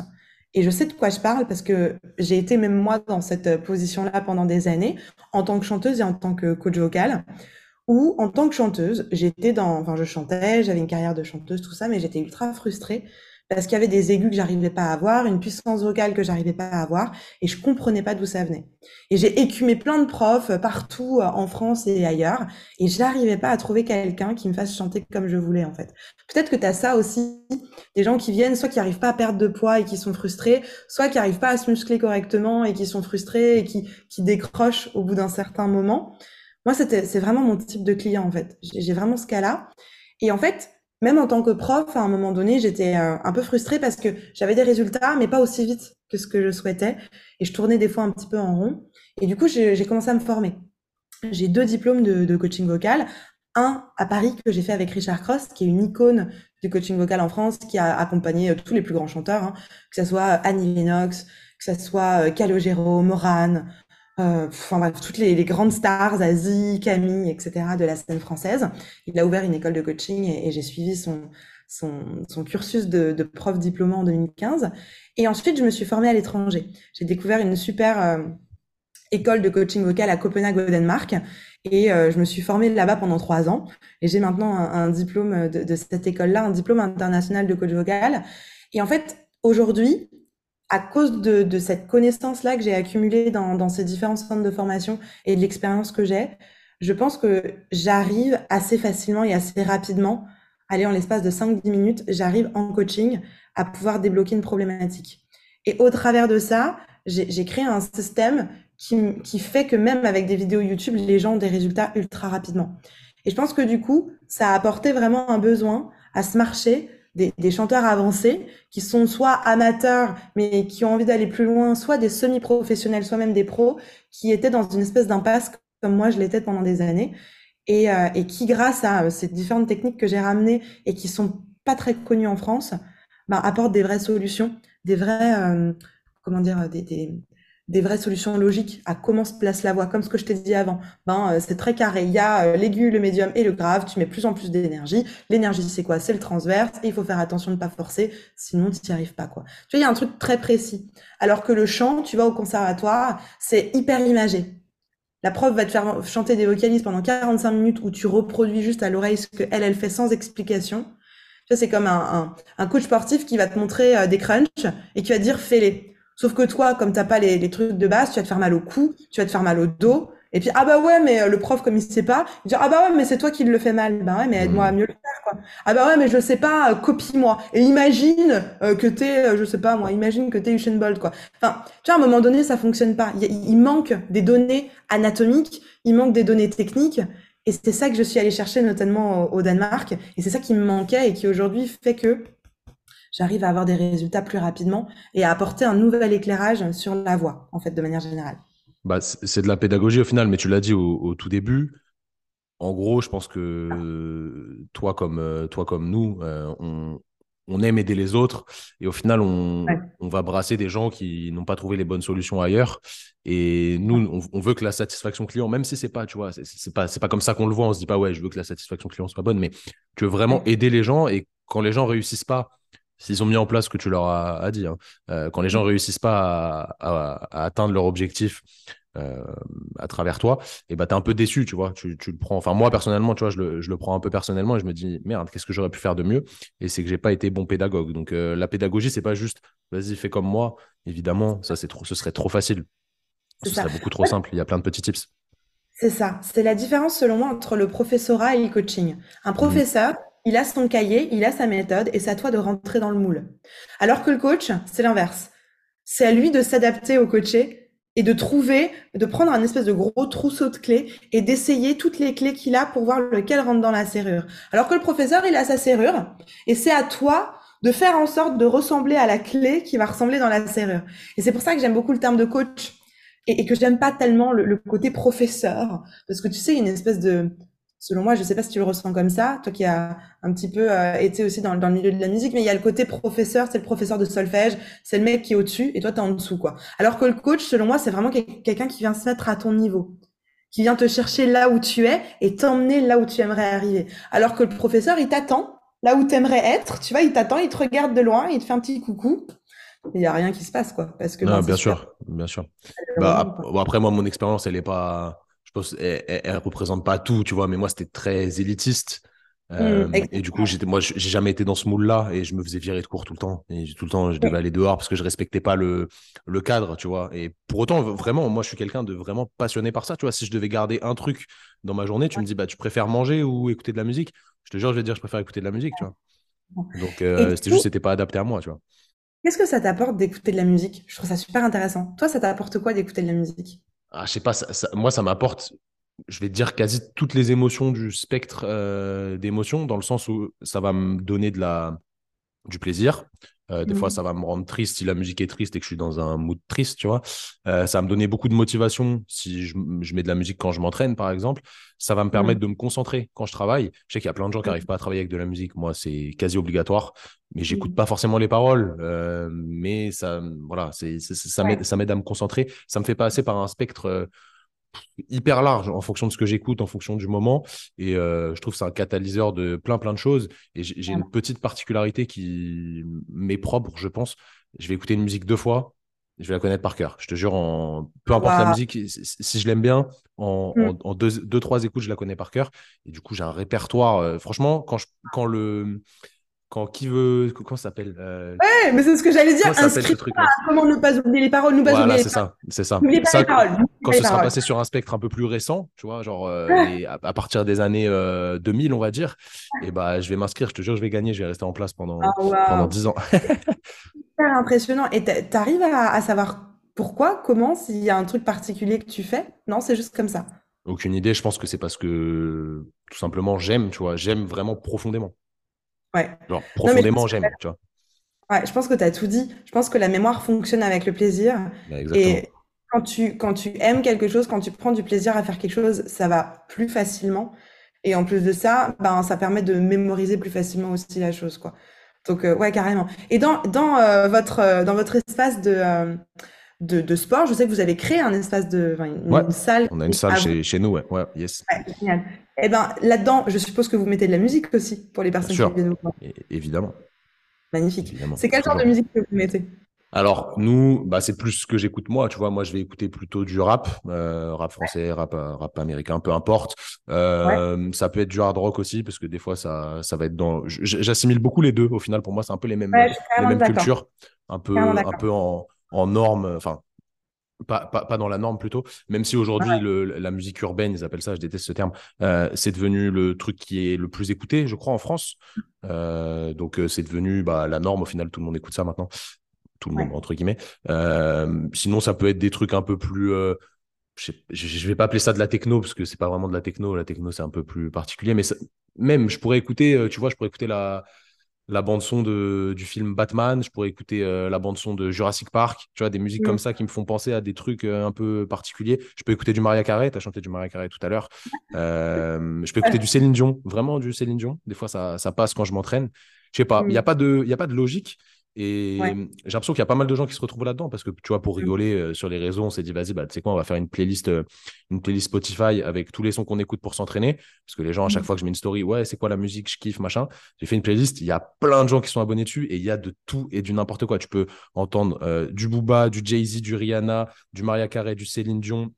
Et je sais de quoi je parle parce que j'ai été même moi dans cette position-là pendant des années, en tant que chanteuse et en tant que coach vocal, où en tant que chanteuse, j'étais dans, enfin je chantais, j'avais une carrière de chanteuse, tout ça, mais j'étais ultra frustrée parce qu'il y avait des aigus que j'arrivais pas à avoir, une puissance vocale que j'arrivais pas à avoir, et je comprenais pas d'où ça venait. Et j'ai écumé plein de profs partout euh, en France et ailleurs, et je n'arrivais pas à trouver quelqu'un qui me fasse chanter comme je voulais en fait. Peut-être que tu as ça aussi, des gens qui viennent, soit qui arrivent pas à perdre de poids et qui sont frustrés, soit qui arrivent pas à se muscler correctement et qui sont frustrés et qui, qui décrochent au bout d'un certain moment. Moi, c'était, c'est vraiment mon type de client en fait. J'ai vraiment ce cas-là. Et en fait, même en tant que prof, à un moment donné, j'étais euh, un peu frustrée parce que j'avais des résultats, mais pas aussi vite que ce que je souhaitais. Et je tournais des fois un petit peu en rond. Et du coup, j'ai commencé à me former. J'ai deux diplômes de, coaching vocal. Un à Paris que j'ai fait avec Richard Cross, qui est une icône du coaching vocal en France, qui a accompagné euh, tous les plus grands chanteurs, hein. que ce soit Annie Lennox, que ce soit euh, Calogero, Moran, euh, toutes les, grandes stars, Zazie, Camille, etc., de la scène française. Il a ouvert une école de coaching et, j'ai suivi son, cursus de, prof diplômant en 2015. Et ensuite, je me suis formée à l'étranger. J'ai découvert une super euh, école de coaching vocal à Copenhague au Danemark. Et euh, je me suis formée là-bas pendant trois ans. Et j'ai maintenant un, diplôme de cette école-là, un diplôme international de coach vocal. Et en fait, aujourd'hui, à cause de, cette connaissance-là que j'ai accumulée dans, ces différents centres de formation et de l'expérience que j'ai, je pense que j'arrive assez facilement et assez rapidement, aller en l'espace de 5-10 minutes, j'arrive en coaching à pouvoir débloquer une problématique. Et au travers de ça, j'ai créé un système qui, qui fait que même avec des vidéos YouTube, les gens ont des résultats ultra rapidement. Et je pense que du coup, ça a apporté vraiment un besoin à ce marché des, des, chanteurs avancés qui sont soit amateurs mais qui ont envie d'aller plus loin, soit des semi-professionnels, soit même des pros qui étaient dans une espèce d'impasse comme moi je l'étais pendant des années. Et, euh, et, qui grâce à euh, ces différentes techniques que j'ai ramenées et qui sont pas très connues en France, bah, apportent des vraies solutions, des vrais euh, comment dire des, des, des vraies solutions logiques à comment se place la voix, comme ce que je t'ai dit avant. Ben, euh, c'est très carré. Il y a euh, l'aigu, le médium et le grave. Tu mets plus en plus d'énergie. L'énergie, c'est quoi? C'est le transverse. Et il faut faire attention de ne pas forcer, sinon tu n'y arrives pas. quoi. Tu vois, il y a un truc très précis. Alors que le chant, tu vas au conservatoire, c'est hyper imagé. La prof va te faire chanter des vocalises pendant 45 minutes où tu reproduis juste à l'oreille ce qu'elle, elle fait sans explication. Tu vois, c'est comme un, un, coach sportif qui va te montrer euh, des crunchs et qui va te dire fais-les. Sauf que toi, comme t'as pas les, les, trucs de base, tu vas te faire mal au cou, tu vas te faire mal au dos. Et puis, ah bah ouais, mais euh, le prof, comme il sait pas, il dit, ah bah ouais, mais c'est toi qui le fais mal. Bah ouais, mais aide-moi à mmh. mieux le faire, quoi. Ah bah ouais, mais je sais pas, euh, copie-moi. Et imagine euh, que t'es, je sais pas moi, imagine que t'es Usain Bolt, quoi. Enfin, tu vois, à un moment donné, ça fonctionne pas. Il, il manque des données anatomiques, il manque des données techniques. Et c'est ça que je suis allée chercher, notamment au, au Danemark. Et c'est ça qui me manquait et qui aujourd'hui fait que j'arrive à avoir des résultats plus rapidement et à apporter un nouvel éclairage sur la voix, en fait, de manière générale. Bah, c'est de la pédagogie au final, mais tu l'as dit au, tout début. En gros, je pense que toi comme, euh, toi comme nous, euh, on, on, aime aider les autres et au final, on, on va brasser des gens qui n'ont pas trouvé les bonnes solutions ailleurs. Et nous, on, veut que la satisfaction client, même si c'est pas, tu vois, c'est pas, pas comme ça qu'on le voit. On se dit pas, ouais, je veux que la satisfaction client soit bonne, mais tu veux vraiment aider les gens et quand les gens réussissent pas s'ils ont mis en place ce que tu leur as, dit, hein. euh, quand les gens mm. réussissent pas à, atteindre leur objectif euh, à travers toi, et eh bah, ben, tu es un peu déçu, tu vois. Tu, le prends. Enfin, moi, personnellement, tu vois, je le, prends un peu personnellement et je me dis, merde, qu'est-ce que j'aurais pu faire de mieux? Et c'est que j'ai pas été bon pédagogue. Donc, euh, la pédagogie, c'est pas juste, vas-y, fais comme moi. Évidemment, ça, c'est trop, ce serait trop facile. Ce serait beaucoup trop simple. Il y a plein de petits tips. C'est ça. C'est la différence, selon moi, entre le professorat et le coaching. Un professeur, il a son cahier, il a sa méthode et c'est à toi de rentrer dans le moule. Alors que le coach, c'est l'inverse. C'est à lui de s'adapter au coaché et de trouver, de prendre un espèce de gros trousseau de clés et d'essayer toutes les clés qu'il a pour voir lequel rentre dans la serrure. Alors que le professeur, il a sa serrure et c'est à toi de faire en sorte de ressembler à la clé qui va ressembler dans la serrure. Et c'est pour ça que j'aime beaucoup le terme de coach et, que j'aime pas tellement le, le, côté professeur parce que tu sais, il y a une espèce de, selon moi, je sais pas si tu le ressens comme ça, toi qui as un petit peu euh, été aussi dans, dans, le milieu de la musique, mais il y a le côté professeur, c'est le professeur de solfège, c'est le mec qui est au-dessus et toi tu es en dessous quoi. Alors que le coach, selon moi, c'est vraiment quelqu'un qui vient se mettre à ton niveau, qui vient te chercher là où tu es et t'emmener là où tu aimerais arriver. Alors que le professeur, il t'attend là où tu aimerais être, tu vois, il t'attend, il te regarde de loin, il te fait un petit coucou. Il y a rien qui se passe quoi, parce que non, bien sûr, bien sûr. Bah, après moi, mon expérience, elle est pas je pense elle, elle, représente pas tout, tu vois, mais moi, c'était très élitiste. Mm, euh, et du coup, j'étais, moi, j'ai jamais été dans ce moule-là et je me faisais virer de cours tout le temps. Et tout le temps, je devais aller dehors parce que je respectais pas le, le cadre, tu vois. Et pour autant, vraiment, moi, je suis quelqu'un de vraiment passionné par ça, tu vois. Si je devais garder un truc dans ma journée, tu me dis, bah, tu préfères manger ou écouter de la musique? Je te jure, je vais te dire, je préfère écouter de la musique, tu vois. Donc, euh, c'était juste, c'était pas adapté à moi, tu vois. Qu'est-ce que ça t'apporte d'écouter de la musique? Je trouve ça super intéressant. Toi, ça t'apporte quoi d'écouter de la musique? Ah, je sais pas, moi, ça m'apporte, je vais dire, quasi toutes les émotions du spectre euh, d'émotions, dans le sens où ça va me donner du plaisir. Euh, des fois, mmh. ça va me rendre triste si la musique est triste et que je suis dans un mood triste, tu vois. Euh, ça va me donner beaucoup de motivation si je, mets de la musique quand je m'entraîne, par exemple. Ça va me permettre mmh. de me concentrer quand je travaille. Je sais qu'il y a plein de gens qui n'arrivent pas à travailler avec de la musique. Moi, c'est quasi obligatoire, mais j'écoute mmh. pas forcément les paroles. Euh, mais ça, voilà, c'est, ça m'aide à me concentrer. Ça me fait passer par un spectre hyper large en fonction de ce que j'écoute, en fonction du moment. Et euh, je trouve que c'est un catalyseur de plein, plein de choses. Et j'ai une petite particularité qui m'est propre, je pense. Je vais écouter une musique deux fois, je vais la connaître par cœur. Je te jure, en... peu importe la musique, si je l'aime bien, en, mm. deux, deux, trois écoutes, je la connais par cœur. Et du coup, j'ai un répertoire. Euh, franchement, quand, je, quand le quand qui veut comment ça s'appelle euh... ouais mais c'est ce que j'allais dire inscrit comment ne pas oublier les paroles ne pas voilà, oublier c'est ça c'est ça, ça paroles, quand ce sera passé sur un spectre un peu plus récent tu vois genre euh, à, partir des années 2000 euh, on va dire et bah je vais m'inscrire je te jure je vais gagner je vais rester en place pendant oh, pendant 10 ans super impressionnant et tu arrives à, à savoir pourquoi, comment, s'il y a un truc particulier que tu fais? Non, c'est juste comme ça. Aucune idée. Je pense que c'est parce que tout simplement j'aime, tu vois, j'aime vraiment profondément. Ouais. Genre profondément j'aime, tu vois. Ouais, je pense que tu as tout dit. Je pense que la mémoire fonctionne avec le plaisir. Bah, et quand tu, quand tu aimes quelque chose, quand tu prends du plaisir à faire quelque chose, ça va plus facilement. Et en plus de ça, ben, ça permet de mémoriser plus facilement aussi la chose, quoi. Donc, euh, ouais, carrément. Et dans, dans, euh, votre, euh, dans votre espace de, de, de, sport, je sais que vous avez créé un espace de, une, salle. On a une salle chez, chez, nous, ouais. ouais yes. génial. Et eh ben, là-dedans, je suppose que vous mettez de la musique aussi pour les personnes qui viennent nous voir. Évidemment. Magnifique. C'est quel genre de musique que vous mettez? Alors nous, bah, c'est plus ce que j'écoute moi. Tu vois, moi je vais écouter plutôt du rap, euh, rap français, rap, rap américain, peu importe. Euh, ça peut être du hard rock aussi parce que des fois ça, ça va être dans. J'assimile beaucoup les deux. Au final, pour moi, c'est un peu les mêmes, les mêmes cultures, un peu, un peu en, en norme. Enfin, pas, pas, pas, dans la norme plutôt, même si aujourd'hui la musique urbaine, ils appellent ça, je déteste ce terme, euh, c'est devenu le truc qui est le plus écouté, je crois, en France. Euh, donc c'est devenu bah, la norme, au final, tout le monde écoute ça maintenant tout le monde, entre guillemets. Euh, sinon, ça peut être des trucs un peu plus. Euh, je, ne vais pas appeler ça de la techno parce que c'est pas vraiment de la techno. La techno, c'est un peu plus particulier. Mais même, je pourrais écouter, euh, tu vois, je pourrais écouter la, la bande-son du film Batman. Je pourrais écouter la bande-son de Jurassic Park. Tu vois, des musiques comme mm. ça qui me font penser à des trucs un peu particuliers. Je peux écouter du Maria Carey. Tu as chanté du Maria Carey tout à l'heure. je peux écouter du Céline Dion. Vraiment du Céline Dion. Des fois, ça, ça passe quand je m'entraîne. Je sais pas. Il n'y a, mm. pas de, y a pas de logique. Et j'ai l'impression qu'il y a pas mal de gens qui se retrouvent là-dedans parce que tu vois, pour mmh. rigoler euh, sur les réseaux, on s'est dit, vas-y, bah, tu sais quoi, on va faire une playlist, euh, une playlist Spotify avec tous les sons qu'on écoute pour s'entraîner. Parce que les gens, à chaque mmh. fois que je mets une story, ouais, c'est quoi la musique, je kiffe, machin. J'ai fait une playlist, il y a plein de gens qui sont abonnés dessus et il y a de tout et du n'importe quoi. Tu peux entendre euh, du Booba, du Jay-Z, du Rihanna, du Maria Carey, du Céline Dion,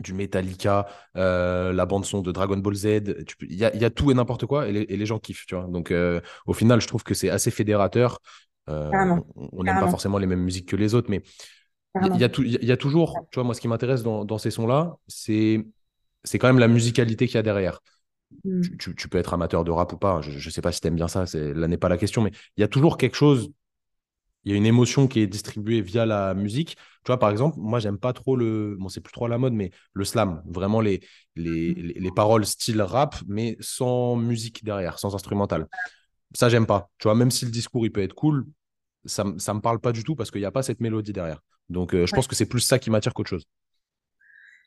du Metallica, la bande son de Dragon Ball Z, il y, y, a tout et n'importe quoi et les, gens kiffent, tu vois. Donc au final, je trouve que c'est assez fédérateur. Euh, on n'aime pas forcément les mêmes musiques que les autres, mais il y, a toujours, tu vois, moi, ce qui m'intéresse dans, ces sons-là, c'est quand même la musicalité qu'il y a derrière. Mm. Tu, peux être amateur de rap ou pas, je ne sais pas si tu aimes bien ça, là n'est pas la question, mais il y a toujours quelque chose, il y a une émotion qui est distribuée via la musique. Tu vois, par exemple, moi, j'aime pas trop le, bon, c'est plus trop à la mode, mais le slam, vraiment les, les, mm. les paroles style rap, mais sans musique derrière, sans instrumental. Ça, j'aime pas. Tu vois, même si le discours, il peut être cool, ça ne me parle pas du tout parce qu'il n'y a pas cette mélodie derrière. Donc, euh, je pense que c'est plus ça qui m'attire qu'autre chose.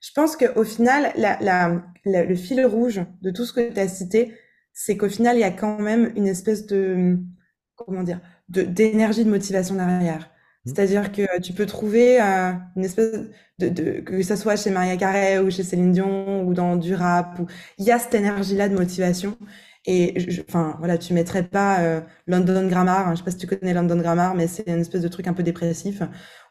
Je pense qu'au final, le fil rouge de tout ce que tu as cité, c'est qu'au final, il y a quand même une espèce de, comment dire, d'énergie, de, motivation derrière. Mmh. C'est-à-dire que tu peux trouver euh, une espèce de, que ce soit chez Maria Carey ou chez Céline Dion ou dans du rap, il y a cette énergie-là de motivation. Et enfin voilà, tu mettrais pas euh, London Grammar. Hein, je sais pas si tu connais London Grammar, mais c'est une espèce de truc un peu dépressif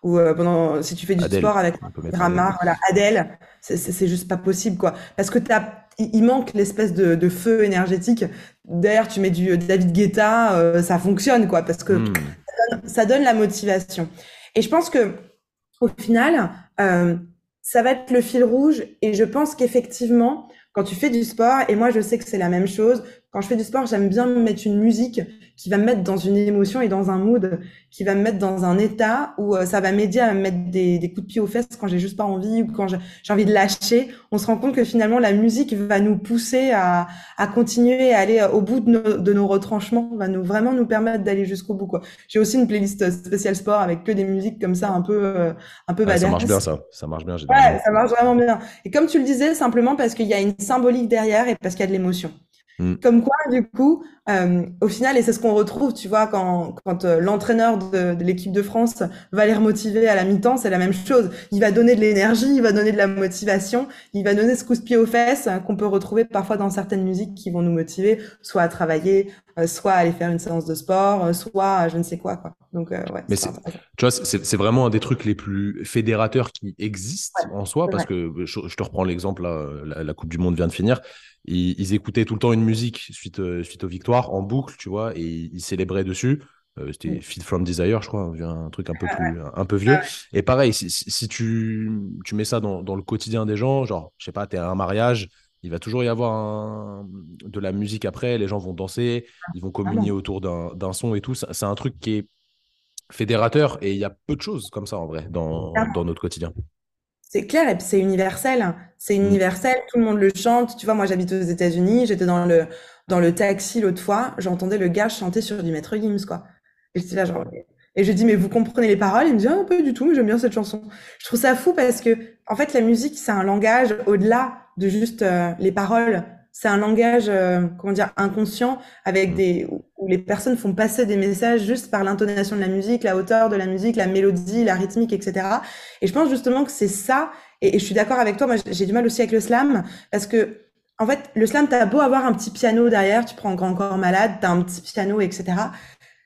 où euh, pendant si tu fais du sport avec Grammar, voilà, Adèle, c'est juste pas possible quoi. Parce que t'as il manque l'espèce de, de, feu énergétique. D'ailleurs, tu mets du David Guetta, euh, ça fonctionne quoi, parce que hmm. ça, donne, ça, donne, la motivation. Et je pense que au final, ça va être le fil rouge. Et je pense qu'effectivement, quand tu fais du sport, et moi je sais que c'est la même chose, quand je fais du sport, j'aime bien me mettre une musique qui va me mettre dans une émotion et dans un mood, qui va me mettre dans un état où euh, ça va m'aider à me mettre des, des, coups de pied aux fesses quand j'ai juste pas envie ou quand j'ai envie de lâcher. On se rend compte que finalement la musique va nous pousser à, à continuer à aller euh, au bout de nos, de nos retranchements, va nous vraiment nous permettre d'aller jusqu'au bout. J'ai aussi une playlist spéciale sport avec que des musiques comme ça un peu euh, un peu ouais, Ça marche bien ça, ça marche bien. Ouais, ça marche vraiment bien. Et comme tu le disais, simplement parce qu'il y a une symbolique derrière et parce qu'il y a de l'émotion. Mm. Comme quoi, du coup, euh, au final, et c'est ce qu'on retrouve, tu vois, quand, quand euh, l'entraîneur de, de l'équipe de France va les remotiver à la mi-temps, c'est la même chose. Il va donner de l'énergie, il va donner de la motivation, il va donner ce coup de pied aux fesses euh, qu'on peut retrouver parfois dans certaines musiques qui vont nous motiver, soit à travailler, euh, soit à aller faire une séance de sport, soit je ne sais quoi, quoi. Donc, ouais. Mais tu vois, c'est vraiment un des trucs les plus fédérateurs qui existent en soi, parce que je, te reprends l'exemple, la, la Coupe du Monde vient de finir ils, écoutaient tout le temps une musique suite, suite aux victoires en boucle, tu vois, et ils célébraient dessus. Euh, c'était Feed from Desire, je crois, un truc un peu plus, un peu vieux. Et pareil, si, tu, tu, mets ça dans, dans, le quotidien des gens, genre, je sais pas, tu es à un mariage, il va toujours y avoir de la musique après, les gens vont danser, ils vont communier autour d'un son et tout. C'est un truc qui est fédérateur et il y a peu de choses comme ça en vrai dans, dans notre quotidien. C'est clair et puis c'est universel. C'est mm. universel, tout le monde le chante. Tu vois, moi j'habite aux États-Unis, j'étais dans le dans le taxi l'autre fois, j'entendais le gars chanter sur du Maître Gims quoi. Et j'étais là genre et je dis mais vous comprenez les paroles? Il me dit ah, pas du tout, mais j'aime bien cette chanson. Je trouve ça fou parce que en fait la musique c'est un langage au-delà de juste euh, les paroles c'est un langage, euh, comment dire, inconscient, avec mm. des où les personnes font passer des messages juste par l'intonation de la musique, la hauteur de la musique, la mélodie, la rythmique, etc. Et je pense justement que c'est ça. Et, je suis d'accord avec toi. Moi, j'ai du mal aussi avec le slam parce que en fait, le slam, t'as beau avoir un petit piano derrière, tu prends Grand Corps Malade, t'as un petit piano, etc.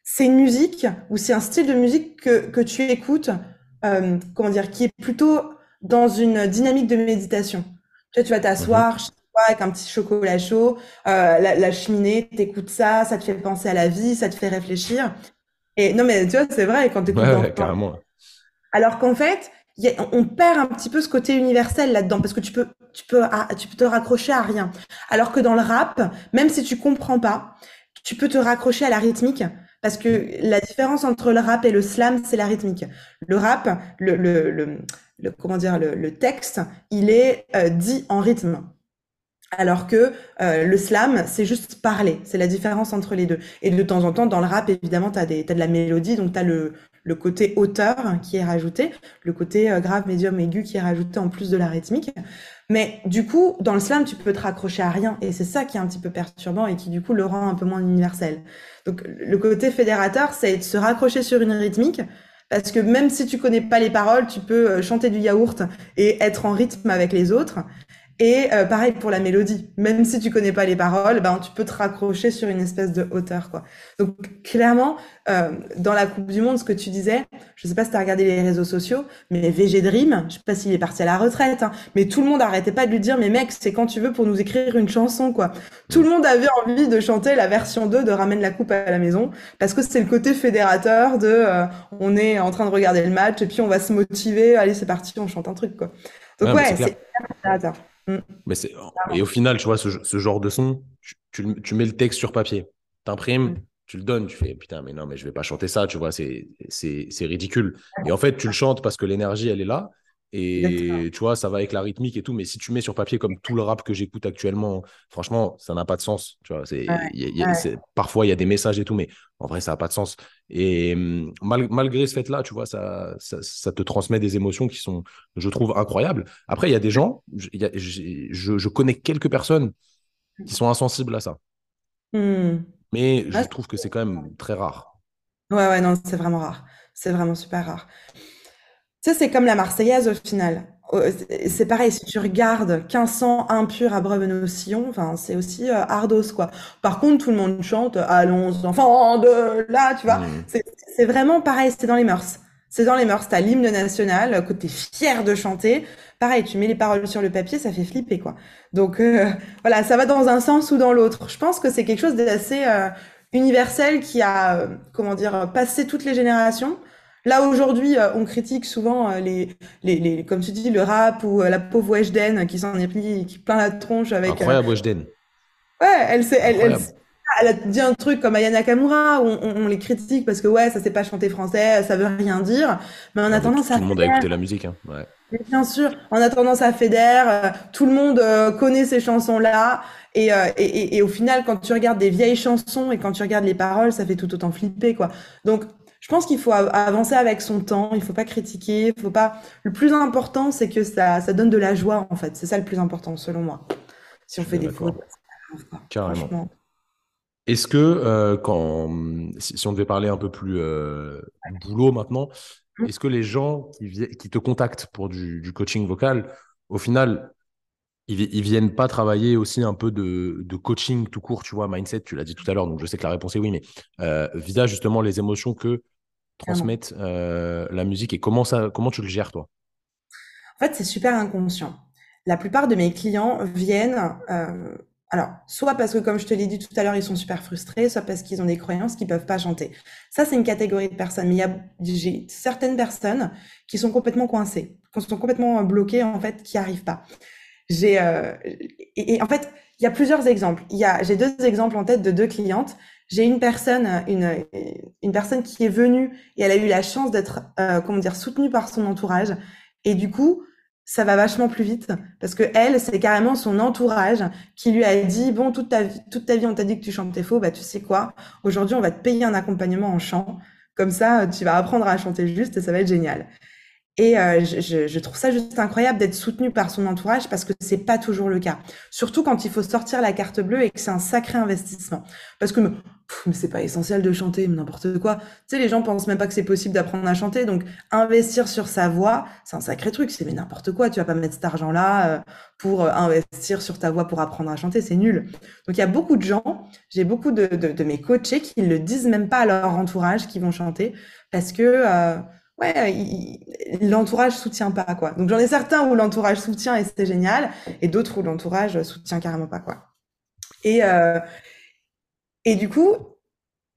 C'est une musique ou c'est un style de musique que, que tu écoutes, euh, comment dire, qui est plutôt dans une dynamique de méditation. Tu vois, tu vas t'asseoir, mm-hmm avec un petit chocolat chaud, euh, la, la, cheminée, t'écoutes ça, ça te fait penser à la vie, ça te fait réfléchir. Et non, mais tu vois, c'est vrai, quand t'écoutes. Ouais, carrément. Alors qu'en fait, a, on perd un petit peu ce côté universel là-dedans, parce que tu peux, tu peux, ah, tu peux te raccrocher à rien. Alors que dans le rap, même si tu comprends pas, tu peux te raccrocher à la rythmique. Parce que la différence entre le rap et le slam, c'est la rythmique. Le rap, le, le, le, comment dire, le, texte, il est euh, dit en rythme. Alors que euh, le slam, c'est juste parler. C'est la différence entre les deux. Et de temps en temps, dans le rap, évidemment, tu as, de la mélodie, donc tu as le, le côté auteur qui est rajouté, le côté euh, grave, médium, aigu qui est rajouté en plus de la rythmique. Mais du coup, dans le slam, tu peux te raccrocher à rien. Et c'est ça qui est un petit peu perturbant et qui, du coup, le rend un peu moins universel. Donc, le côté fédérateur, c'est de se raccrocher sur une rythmique. Parce que même si tu connais pas les paroles, tu peux euh, chanter du yaourt et être en rythme avec les autres. Et euh, pareil pour la mélodie, même si tu connais pas les paroles, ben tu peux te raccrocher sur une espèce de hauteur quoi. Donc clairement, euh, dans la Coupe du Monde, ce que tu disais, je sais pas si tu as regardé les réseaux sociaux, mais VG Dream, je sais pas s'il est parti à la retraite, hein, mais tout le monde arrêtait pas de lui dire, mais mec, c'est quand tu veux pour nous écrire une chanson quoi. Tout le monde avait envie de chanter la version 2 de Ramène la coupe à la maison, parce que c'est le côté fédérateur de, euh, on est en train de regarder le match et puis on va se motiver, allez c'est parti, on chante un truc quoi. Donc ouais, c'est fédérateur. Mm. Mais c'est... Et au final, tu vois, ce, ce genre de son, tu, tu, mets le texte sur papier, t'imprimes, mm. tu le donnes, tu fais putain, mais non, mais je vais pas chanter ça, tu vois, c'est, c'est, c'est ridicule. Et en fait, tu le chantes parce que l'énergie, elle est là. Et tu vois, ça va avec la rythmique et tout. Mais si tu mets sur papier comme tout le rap que j'écoute actuellement, franchement, ça n'a pas de sens. Tu vois, c'est, parfois, il y a des messages et tout, mais en vrai, ça n'a pas de sens. Et hum, malgré ce fait-là, tu vois, ça, ça, te transmet des émotions qui sont, je trouve, incroyables. Après, il y a des gens, je, je, connais quelques personnes qui sont insensibles à ça. Mmh. Mais je trouve que c'est quand même très rare. Ouais, ouais, non, c'est vraiment rare. C'est vraiment super rare. Ça, c'est comme la Marseillaise au final. C'est pareil, si tu regardes 1500 impurs à Breuve-Sillon, enfin, c'est aussi euh, ardos, quoi. Par contre, tout le monde chante Allons, enfants de là, tu vois. Mmh. C'est vraiment pareil, c'est dans les mœurs. C'est dans les mœurs. T'as l'hymne national, que t'es fier de chanter. Pareil, tu mets les paroles sur le papier, ça fait flipper, quoi. Donc, euh, voilà, ça va dans un sens ou dans l'autre. Je pense que c'est quelque chose d'assez euh, universel qui a, comment dire, passé toutes les générations. Là aujourd'hui, euh, on critique souvent euh, les, les, les, comme tu dis, le rap ou euh, la pauvre Weshden qui s'en est pris, qui plein la tronche avec. Incroyable Weshden. Ouais, elle, elle, elle, elle, a dit un truc comme Ayana Nakamura où on, les critique parce que ouais, ça sait pas chanter français, ça veut rien dire. Mais on a tendance à. Tout le monde a écouté la musique, hein. Ouais. Bien sûr, on a tendance à fédère, tout le monde connaît ces chansons-là. Et, et, et, au final, quand tu regardes des vieilles chansons et quand tu regardes les paroles, ça fait tout autant flipper, quoi. Donc, je pense qu'il faut avancer avec son temps, il faut pas critiquer, il faut pas. Le plus important, c'est que ça, ça donne de la joie en fait. C'est ça le plus important selon moi. Si on fait des fautes, carrément. Est-ce que euh, quand si, on devait parler un peu plus euh, boulot maintenant, mmh. est-ce que les gens qui, qui te contactent pour du, coaching vocal, au final, ils, ils, viennent pas travailler aussi un peu de, de, coaching tout court, tu vois, mindset, tu l'as dit tout à l'heure, donc je sais que la réponse est oui, mais euh, visa justement les émotions que transmettre euh, la musique et comment, ça, comment tu le gères, toi? En fait, c'est super inconscient. La plupart de mes clients viennent, euh, alors, soit parce que, comme je te l'ai dit tout à l'heure, ils sont super frustrés, soit parce qu'ils ont des croyances qu'ils peuvent pas chanter. Ça, c'est une catégorie de personnes. Mais j'ai certaines personnes qui sont complètement coincées, qui sont complètement bloquées, en fait, qui arrivent pas. J'ai, euh, et, et, en fait, il y a plusieurs exemples. Il y a, j'ai deux exemples en tête de deux clientes j'ai une personne, une, une personne qui est venue et elle a eu la chance d'être, euh, comment dire, soutenue par son entourage. Et du coup, ça va vachement plus vite parce que elle, c'est carrément son entourage qui lui a dit bon toute ta vie, toute ta vie on t'a dit que tu chantais faux, bah tu sais quoi, aujourd'hui on va te payer un accompagnement en chant, comme ça tu vas apprendre à chanter juste et ça va être génial. Et euh, je, trouve ça juste incroyable d'être soutenu par son entourage parce que c'est pas toujours le cas. Surtout quand il faut sortir la carte bleue et que c'est un sacré investissement. Parce que mais c'est pas essentiel de chanter, n'importe quoi. Tu sais, les gens pensent même pas que c'est possible d'apprendre à chanter. Donc, investir sur sa voix, c'est un sacré truc. C'est mais n'importe quoi. Tu vas pas mettre cet argent-là euh, pour euh, investir sur ta voix pour apprendre à chanter. C'est nul. Donc, il y a beaucoup de gens, j'ai beaucoup de, mes coachés qui le disent même pas à leur entourage qui vont chanter parce que, euh, ouais, l'entourage soutient pas, quoi. Donc, j'en ai certains où l'entourage soutient et c'est génial et d'autres où l'entourage soutient carrément pas, quoi. Et, euh, et du coup,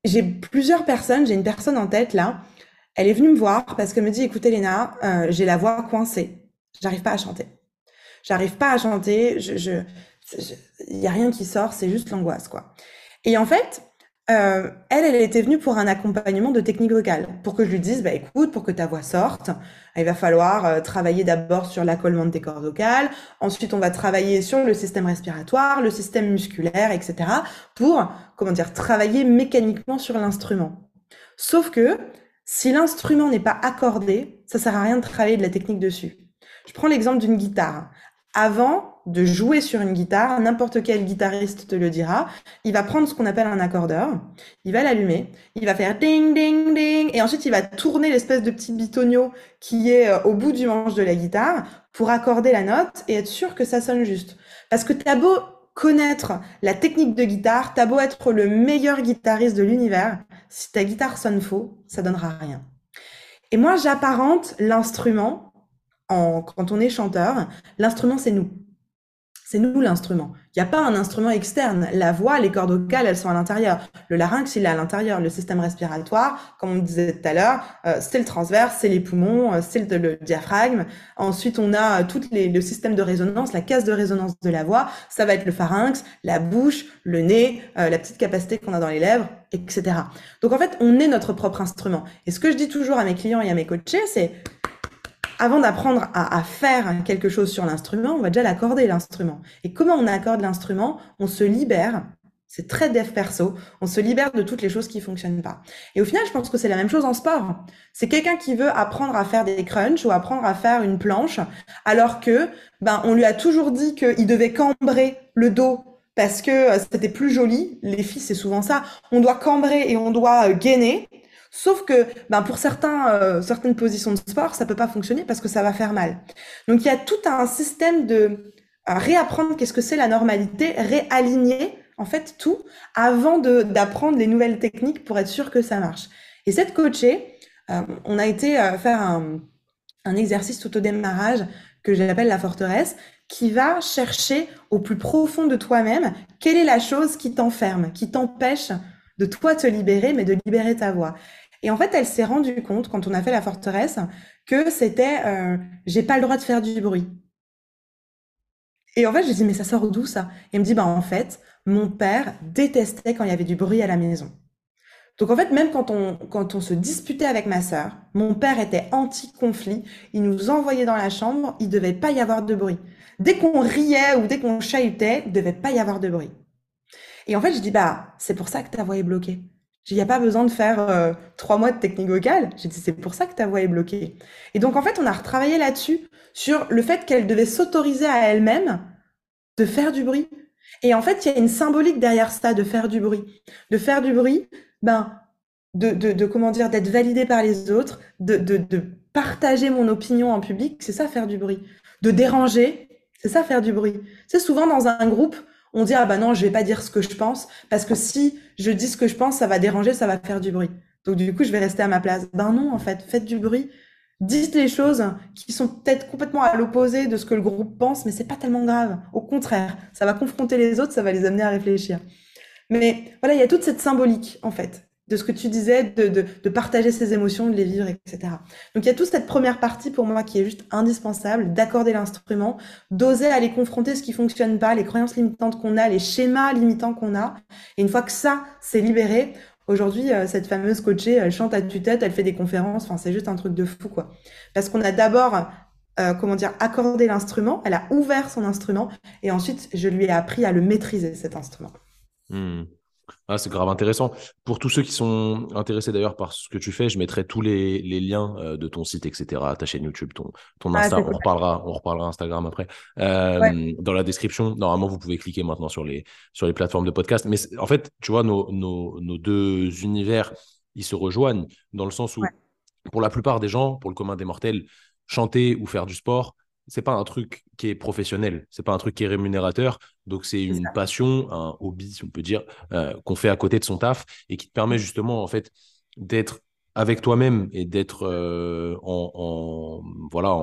j'ai plusieurs personnes, j'ai une personne en tête là. Elle est venue me voir parce qu'elle me dit écoute Léna, euh, j'ai la voix coincée. J'arrive pas à chanter. J'arrive pas à chanter. Je, je, il y a rien qui sort, c'est juste l'angoisse quoi. Et en fait, euh, elle, elle était venue pour un accompagnement de technique vocale, pour que je lui dise, bah écoute, pour que ta voix sorte, il va falloir euh, travailler d'abord sur l'accollement de tes cordes vocales, ensuite on va travailler sur le système respiratoire, le système musculaire, etc., pour, comment dire, travailler mécaniquement sur l'instrument. Sauf que, si l'instrument n'est pas accordé, ça sert à rien de travailler de la technique dessus. Je prends l'exemple d'une guitare. Avant, de jouer sur une guitare, n'importe quel guitariste te le dira, il va prendre ce qu'on appelle un accordeur, il va l'allumer, il va faire ding ding ding, et ensuite il va tourner l'espèce de petit bitonio qui est euh, au bout du manche de la guitare pour accorder la note et être sûr que ça sonne juste. Parce que t'as beau connaître la technique de guitare, t'as beau être le meilleur guitariste de l'univers, si ta guitare sonne faux, ça donnera rien. Et moi, j'apparente l'instrument, en, quand on est chanteur, l'instrument c'est nous. C'est nous l'instrument. Il n'y a pas un instrument externe. La voix, les cordes vocales, elles sont à l'intérieur. Le larynx, il est à l'intérieur. Le système respiratoire, comme on disait tout à l'heure, euh, c'est le transverse, c'est les poumons, euh, c'est le, diaphragme. Ensuite, on a euh, tout le système de résonance, la case de résonance de la voix. Ça va être le pharynx, la bouche, le nez, la petite capacité qu'on a dans les lèvres, etc. Donc en fait, on est notre propre instrument. Et ce que je dis toujours à mes clients et à mes coachés, c'est avant d'apprendre à, faire quelque chose sur l'instrument, on va déjà l'accorder l'instrument. Et comment on accorde l'instrument? On se libère. C'est très dev perso. On se libère de toutes les choses qui fonctionnent pas. Et au final, je pense que c'est la même chose en sport. C'est quelqu'un qui veut apprendre à faire des crunchs ou apprendre à faire une planche, alors que ben on lui a toujours dit qu'il devait cambrer le dos parce que euh, c'était plus joli. Les filles, c'est souvent ça. On doit cambrer et on doit euh, gainer. Sauf que ben, pour certains, euh, certaines positions de sport, ça peut pas fonctionner parce que ça va faire mal. Donc il y a tout un système de réapprendre qu'est-ce que c'est la normalité, réaligner en fait tout avant d'apprendre les nouvelles techniques pour être sûr que ça marche. Et cette coachée, euh, on a été euh, faire un, un exercice tout au démarrage que j'appelle la forteresse, qui va chercher au plus profond de toi-même quelle est la chose qui t'enferme, qui t'empêche de toi te libérer, mais de libérer ta voix. Et en fait, elle s'est rendue compte, quand on a fait la forteresse, que c'était euh, j'ai pas le droit de faire du bruit. Et en fait, je dis mais ça sort d'où ça? Et elle me dit bah en fait, mon père détestait quand il y avait du bruit à la maison. Donc en fait, même quand on, quand on se disputait avec ma sœur, mon père était anti-conflit, il nous envoyait dans la chambre, il devait pas y avoir de bruit. Dès qu'on riait ou dès qu'on chahutait, il devait pas y avoir de bruit. Et en fait, je dis bah c'est pour ça que ta voix est bloquée. Il n'y a pas besoin de faire euh, trois mois de technique vocale. J'ai dit, c'est pour ça que ta voix est bloquée. Et donc, en fait, on a retravaillé là-dessus, sur le fait qu'elle devait s'autoriser à elle-même de faire du bruit. Et en fait, il y a une symbolique derrière ça, de faire du bruit. De faire du bruit, ben, de, comment dire, d'être validé par les autres, de partager mon opinion en public, c'est ça faire du bruit. De déranger, c'est ça faire du bruit. C'est souvent dans un groupe, on dit ah bah non, je vais pas dire ce que je pense parce que si je dis ce que je pense, ça va déranger, ça va faire du bruit. Donc du coup, je vais rester à ma place. Ben non, en fait, faites du bruit. Dites les choses qui sont peut-être complètement à l'opposé de ce que le groupe pense, mais c'est pas tellement grave. Au contraire, ça va confronter les autres, ça va les amener à réfléchir. Mais voilà, il y a toute cette symbolique en fait de ce que tu disais, de, partager ses émotions, de les vivre, etc. Donc il y a toute cette première partie pour moi qui est juste indispensable, d'accorder l'instrument, d'oser aller confronter ce qui fonctionne pas, les croyances limitantes qu'on a, les schémas limitants qu'on a. Et une fois que ça s'est libéré, aujourd'hui, euh, cette fameuse coachée, elle chante à tue-tête, elle fait des conférences, enfin c'est juste un truc de fou, quoi. Parce qu'on a d'abord euh, comment dire, accordé l'instrument, elle a ouvert son instrument, et ensuite, je lui ai appris à le maîtriser, cet instrument. Hmm. Ah, c'est grave intéressant. Pour tous ceux qui sont intéressés d'ailleurs par ce que tu fais, je mettrai tous les, liens euh, de ton site, etc., ta chaîne YouTube, ton, ton ah, Insta. on, reparlera, on reparlera Instagram après. Euh, dans la description, normalement, vous pouvez cliquer maintenant sur les, sur les plateformes de podcast. Mais en fait, tu vois, nos, nos, nos, deux univers, ils se rejoignent dans le sens où, pour la plupart des gens, pour le commun des mortels, chanter ou faire du sport, c'est pas un truc qui est professionnel, c'est pas un truc qui est rémunérateur. Donc c'est une passion, un hobby, si on peut dire, euh, qu'on fait à côté de son taf et qui te permet justement en fait d'être avec toi-même et d'être euh, en, voilà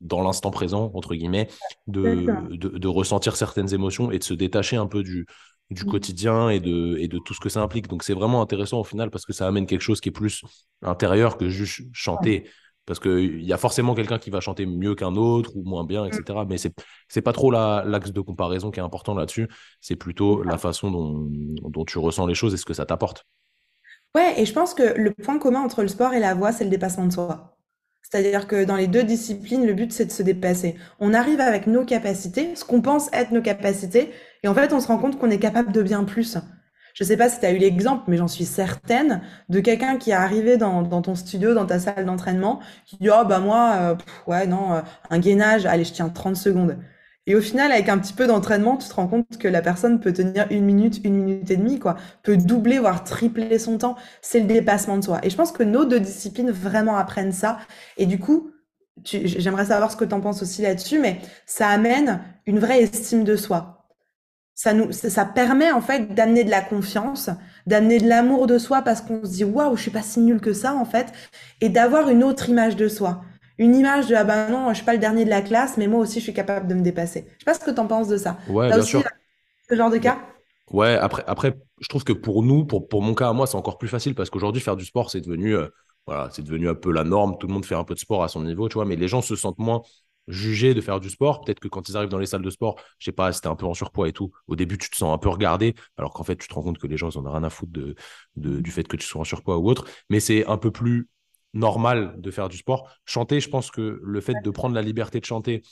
dans l'instant présent entre guillemets, de, de, ressentir certaines émotions et de se détacher un peu du du mmh. quotidien et de, et de tout ce que ça implique. Donc c'est vraiment intéressant au final parce que ça amène quelque chose qui est plus intérieur que juste chanter. Parce qu'il y a forcément quelqu'un qui va chanter mieux qu'un autre ou moins bien, etc. Mm. Mais ce n'est pas trop l'axe de comparaison qui est important là-dessus. C'est plutôt la façon dont, dont, tu ressens les choses et ce que ça t'apporte. Ouais, et je pense que le point commun entre le sport et la voix, c'est le dépassement de soi. C'est-à-dire que dans les deux disciplines, le but, c'est de se dépasser. On arrive avec nos capacités, ce qu'on pense être nos capacités, et en fait, on se rend compte qu'on est capable de bien plus. Je sais pas si tu as eu l'exemple, mais j'en suis certaine de quelqu'un qui est arrivé dans, dans, ton studio, dans ta salle d'entraînement, qui dit oh bah moi, euh, ouais non, euh, un gainage, allez je tiens 30 secondes. Et au final, avec un petit peu d'entraînement, tu te rends compte que la personne peut tenir une minute, une minute et demie, quoi, peut doubler, voire tripler son temps. C'est le dépassement de soi. Et je pense que nos deux disciplines vraiment apprennent ça. Et du coup, j'aimerais savoir ce que tu en penses aussi là-dessus, mais ça amène une vraie estime de soi ça nous, ça permet en fait d'amener de la confiance, d'amener de l'amour de soi parce qu'on se dit waouh, je suis pas si nul que ça en fait, et d'avoir une autre image de soi, une image de ah ben non, je suis pas le dernier de la classe, mais moi aussi je suis capable de me dépasser. Je sais pas ce que tu en penses de ça. Ouais, bien sûr. Ce genre de cas? Ouais, après, après, je trouve que pour nous, pour, pour mon cas à moi, c'est encore plus facile parce qu'aujourd'hui faire du sport, c'est devenu euh, voilà, c'est devenu un peu la norme. Tout le monde fait un peu de sport à son niveau, tu vois, mais les gens se sentent moins juger de faire du sport. Peut-être que quand ils arrivent dans les salles de sport, je sais pas, c'était un peu en surpoids et tout. Au début, tu te sens un peu regardé, alors qu'en fait, tu te rends compte que les gens, ils en ont rien à foutre de, du fait que tu sois en surpoids ou autre. Mais c'est un peu plus normal de faire du sport. Chanter, je pense que le fait de prendre la liberté de chanter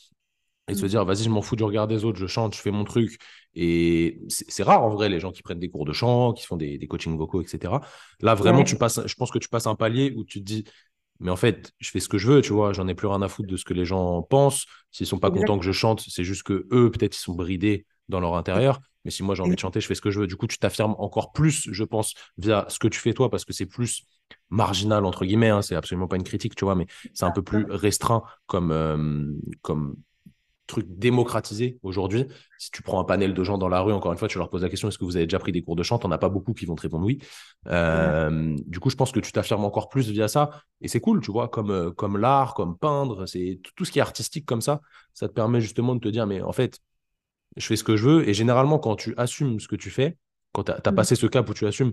et de se dire, vas-y, je m'en fous du regard des autres, je chante, je fais mon truc. Et c'est rare en vrai, les gens qui prennent des cours de chant, qui font des, des coachings vocaux, etc. Là, vraiment, tu passes, je pense que tu passes un palier où tu te dis, mais en fait, je fais ce que je veux, tu vois. J'en ai plus rien à foutre de ce que les gens pensent. S'ils sont pas contents que je chante, c'est juste que eux, peut-être, ils sont bridés dans leur intérieur. Mais si moi j'ai envie de chanter, je fais ce que je veux. Du coup, tu t'affirmes encore plus, je pense, via ce que tu fais toi, parce que c'est plus marginal entre guillemets. Hein. c'est absolument pas une critique, tu vois, mais c'est un peu plus restreint comme euh, comme truc démocratisé aujourd'hui. Si tu prends un panel de gens dans la rue, encore une fois, tu leur poses la question est-ce que vous avez déjà pris des cours de chant? On n'a pas beaucoup qui vont te répondre oui. Euh, du coup, je pense que tu t'affirmes encore plus via ça. Et c'est cool, tu vois, comme, euh, comme l'art, comme peindre, c'est tout, ce qui est artistique comme ça. Ça te permet justement de te dire mais en fait, je fais ce que je veux. Et généralement, quand tu assumes ce que tu fais, quand tu as, mmh. passé ce cap où tu assumes,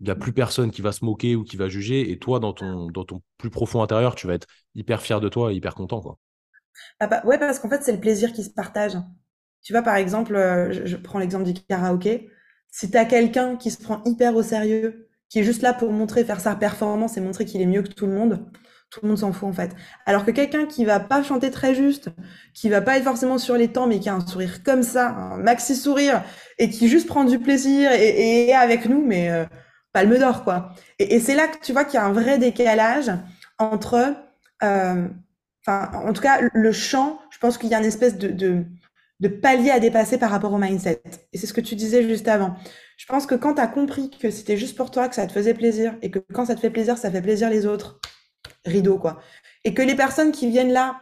il n'y a plus personne qui va se moquer ou qui va juger. Et toi, dans ton, dans ton plus profond intérieur, tu vas être hyper fier de toi et hyper content. Quoi. Ah bah, ouais, parce qu'en fait, c'est le plaisir qui se partage. Tu vois, par exemple, euh, je, prends l'exemple du karaoké. Si tu quelqu'un qui se prend hyper au sérieux, qui est juste là pour montrer, faire sa performance et montrer qu'il est mieux que tout le monde, tout le monde s'en fout en fait. Alors que quelqu'un qui va pas chanter très juste, qui va pas être forcément sur les temps, mais qui a un sourire comme ça, un maxi sourire, et qui juste prend du plaisir et, est avec nous, mais euh, palme d'or quoi. Et, c'est là que tu vois qu'il y a un vrai décalage entre euh, Enfin, en tout cas, le chant, je pense qu'il y a une espèce de, de, de, palier à dépasser par rapport au mindset. Et c'est ce que tu disais juste avant. Je pense que quand tu as compris que c'était juste pour toi, que ça te faisait plaisir, et que quand ça te fait plaisir, ça fait plaisir les autres, rideau, quoi. Et que les personnes qui viennent là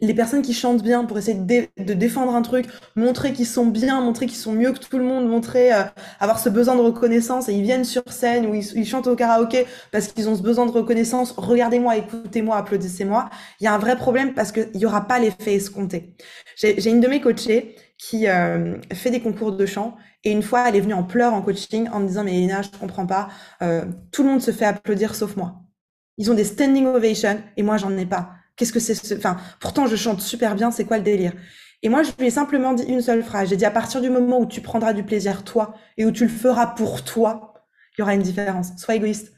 les personnes qui chantent bien pour essayer de, défendre un truc, montrer qu'ils sont bien, montrer qu'ils sont mieux que tout le monde, montrer euh, avoir ce besoin de reconnaissance et ils viennent sur scène ou ils, chantent au karaoké parce qu'ils ont ce besoin de reconnaissance. Regardez-moi, écoutez-moi, applaudissez-moi. Il y a un vrai problème parce qu'il y aura pas l'effet escompté. J'ai une de mes coachées qui euh, fait des concours de chant. Et une fois, elle est venue en pleurs en coaching en me disant, mais Elena, je comprends pas, euh, tout le monde se fait applaudir sauf moi. Ils ont des standing ovations et moi, j'en ai pas. Qu'est-ce que c'est ce... Enfin, pourtant, je chante super bien, c'est quoi le délire? Et moi, je lui ai simplement dit une seule phrase. J'ai dit, à partir du moment où tu prendras du plaisir toi et où tu le feras pour toi, il y aura une différence. Sois égoïste.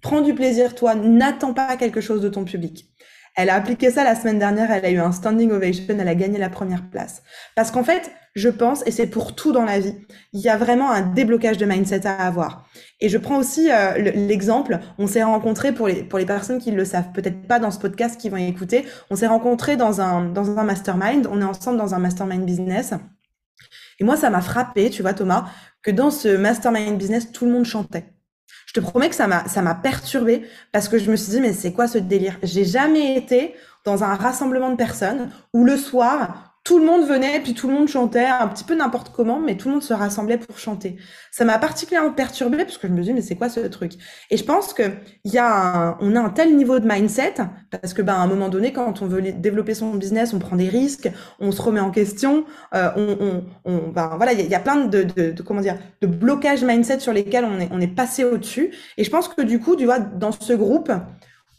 Prends du plaisir toi, n'attends pas quelque chose de ton public. Elle a appliqué ça la semaine dernière, elle a eu un standing ovation, elle a gagné la première place. Parce qu'en fait, je pense, et c'est pour tout dans la vie, il y a vraiment un déblocage de mindset à avoir. Et je prends aussi euh, l'exemple, on s'est rencontrés, pour les, pour les personnes qui le savent peut-être pas dans ce podcast, qui vont écouter, on s'est rencontrés dans un, dans un mastermind, on est ensemble dans un mastermind business. Et moi, ça m'a frappé, tu vois Thomas, que dans ce mastermind business, tout le monde chantait. Je te promets que ça m'a ça m'a perturbé parce que je me suis dit mais c'est quoi ce délire? J'ai jamais été dans un rassemblement de personnes où le soir tout le monde venait, puis tout le monde chantait un petit peu n'importe comment, mais tout le monde se rassemblait pour chanter. Ça m'a particulièrement perturbée parce que je me dis mais c'est quoi ce truc? Et je pense que y a un, on a un tel niveau de mindset parce que ben à un moment donné quand on veut développer son business, on prend des risques, on se remet en question, euh, on, on, on ben, voilà il y, a plein de, de, de, comment dire de blocages mindset sur lesquels on est on est passé au dessus. Et je pense que du coup tu vois dans ce groupe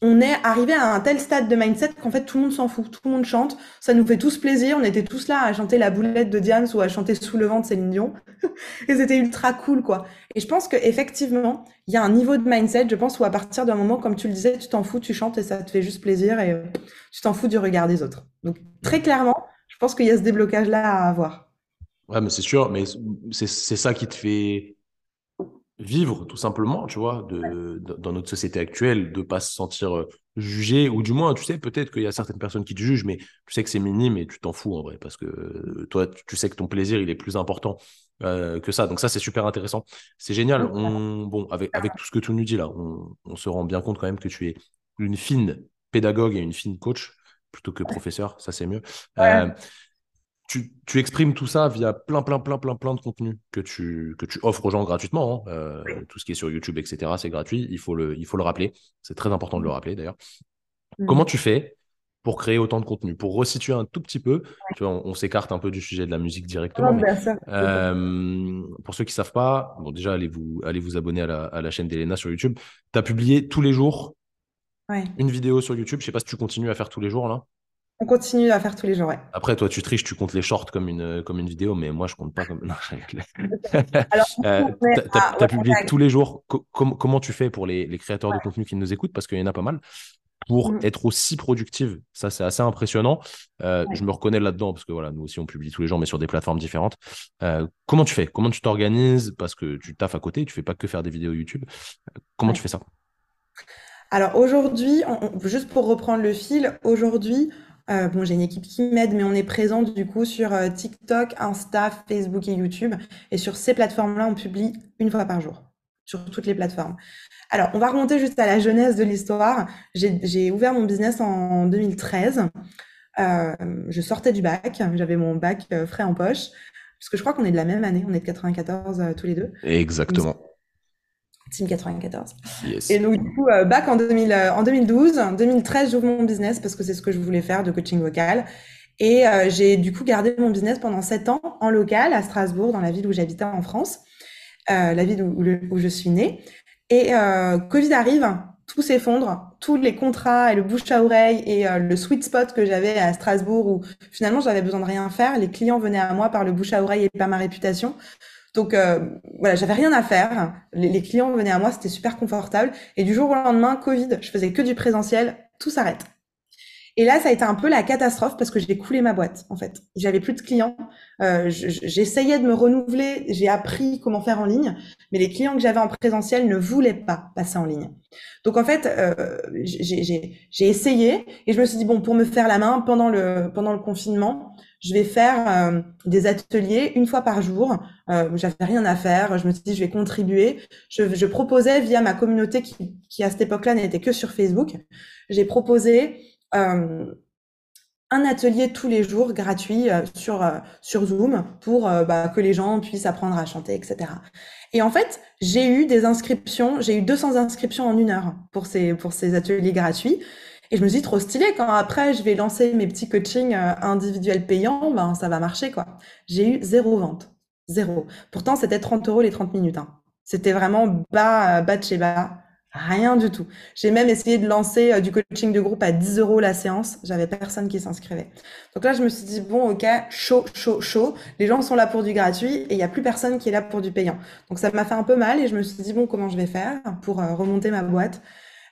on est arrivé à un tel stade de mindset qu'en fait tout le monde s'en fout, tout le monde chante, ça nous fait tous plaisir, on était tous là à chanter la boulette de Diane ou à chanter sous le vent de Céline Dion, et c'était ultra cool quoi. Et je pense qu'effectivement, il y a un niveau de mindset, je pense, où à partir d'un moment, comme tu le disais, tu t'en fous, tu chantes et ça te fait juste plaisir et tu t'en fous du regard des autres. Donc très clairement, je pense qu'il y a ce déblocage là à avoir. Ouais, mais c'est sûr, mais c'est ça qui te fait vivre tout simplement, tu vois, de, dans notre société actuelle, de pas se sentir euh, jugé, ou du moins, tu sais, peut-être qu'il y a certaines personnes qui te jugent, mais tu sais que c'est minime et tu t'en fous en vrai, parce que euh, toi, tu sais que ton plaisir, il est plus important euh, que ça. Donc ça, c'est super intéressant. C'est génial. On, bon, avec, avec tout ce que tu nous dis là, on, on, se rend bien compte quand même que tu es une fine pédagogue et une fine coach plutôt que professeur, ça c'est mieux tu, tu, exprimes tout ça via plein, plein, plein, plein, plein de contenus que tu, que tu offres aux gens gratuitement. Hein. Euh, tout ce qui est sur YouTube, etc., c'est gratuit. Il faut le, il faut le rappeler. C'est très important de le rappeler d'ailleurs. Mm. Comment tu fais pour créer autant de contenu? Pour resituer un tout petit peu, tu vois, on, s'écarte un peu du sujet de la musique directement. euh, pour ceux qui ne savent pas, bon, déjà, allez vous, allez vous abonner à la, à la chaîne d'Elena sur YouTube. Tu as publié tous les jours une vidéo sur YouTube. Je ne sais pas si tu continues à faire tous les jours là. On continue à faire tous les jours, ouais. Après, toi, tu triches, tu comptes les shorts comme une, comme une vidéo, mais moi, je compte pas comme. Non, Alors, euh, tu as, publié tous les jours. comment tu fais pour les, les créateurs de contenu qui nous écoutent? Parce qu'il y en a pas mal. Pour mm. être aussi productive, ça, c'est assez impressionnant. Euh, je me reconnais là-dedans parce que voilà, nous aussi, on publie tous les jours, mais sur des plateformes différentes. Euh, comment tu fais? Comment tu t'organises? Parce que tu taffes à côté, tu fais pas que faire des vidéos YouTube. comment tu fais ça? Alors aujourd'hui, juste pour reprendre le fil, aujourd'hui, euh, bon, j'ai une équipe qui m'aide, mais on est présent du coup sur euh, TikTok, Insta, Facebook et YouTube. Et sur ces plateformes-là, on publie une fois par jour, sur toutes les plateformes. Alors, on va remonter juste à la jeunesse de l'histoire. J'ai ouvert mon business en 2013. Euh, je sortais du bac, j'avais mon bac euh, frais en poche, parce que je crois qu'on est de la même année, on est de 94 tous les deux. Exactement. Team 94. Et donc, du coup, euh, bac en, 2000, euh, en 2012. En 2013, j'ouvre mon business parce que c'est ce que je voulais faire de coaching vocal. Et euh, j'ai du coup gardé mon business pendant sept ans en local à Strasbourg, dans la ville où j'habitais en France, la ville où, où, je suis née. Et Covid arrive, tout s'effondre, tous les contrats et le bouche à oreille et le sweet spot que j'avais à Strasbourg où finalement j'avais besoin de rien faire, les clients venaient à moi par le bouche à oreille et par ma réputation. Donc euh, voilà, j'avais rien à faire. Les, clients venaient à moi, c'était super confortable. Et du jour au lendemain, Covid, je faisais que du présentiel, tout s'arrête. Et là, ça a été un peu la catastrophe parce que j'ai coulé ma boîte, en fait. J'avais plus de clients. Euh, J'essayais de me renouveler. J'ai appris comment faire en ligne, mais les clients que j'avais en présentiel ne voulaient pas passer en ligne. Donc en fait, euh, j'ai essayé et je me suis dit bon, pour me faire la main pendant le pendant le confinement, je vais faire euh, des ateliers une fois par jour. Euh, J'avais rien à faire. Je me suis dit, je vais contribuer. Je, je proposais via ma communauté qui, qui à cette époque-là n'était que sur Facebook. J'ai proposé un atelier tous les jours gratuit euh, sur euh, sur Zoom pour bah, que les gens puissent apprendre à chanter, etc. Et en fait, j'ai eu des inscriptions. J'ai eu 200 inscriptions en une heure pour ces pour ces ateliers gratuits. Et je me suis dit, trop stylé, quand après je vais lancer mes petits coachings euh, individuels payants, ben, ça va marcher, quoi. J'ai eu zéro vente. Zéro. Pourtant, c'était 30 euros les 30 minutes. Hein. C'était vraiment bas, bas de chez bas. Rien du tout. J'ai même essayé de lancer euh, du coaching de groupe à 10 euros la séance. J'avais personne qui s'inscrivait. Donc là, je me suis dit, bon, ok, chaud, chaud, chaud. Les gens sont là pour du gratuit et il n'y a plus personne qui est là pour du payant. Donc ça m'a fait un peu mal et je me suis dit, bon, comment je vais faire pour euh, remonter ma boîte?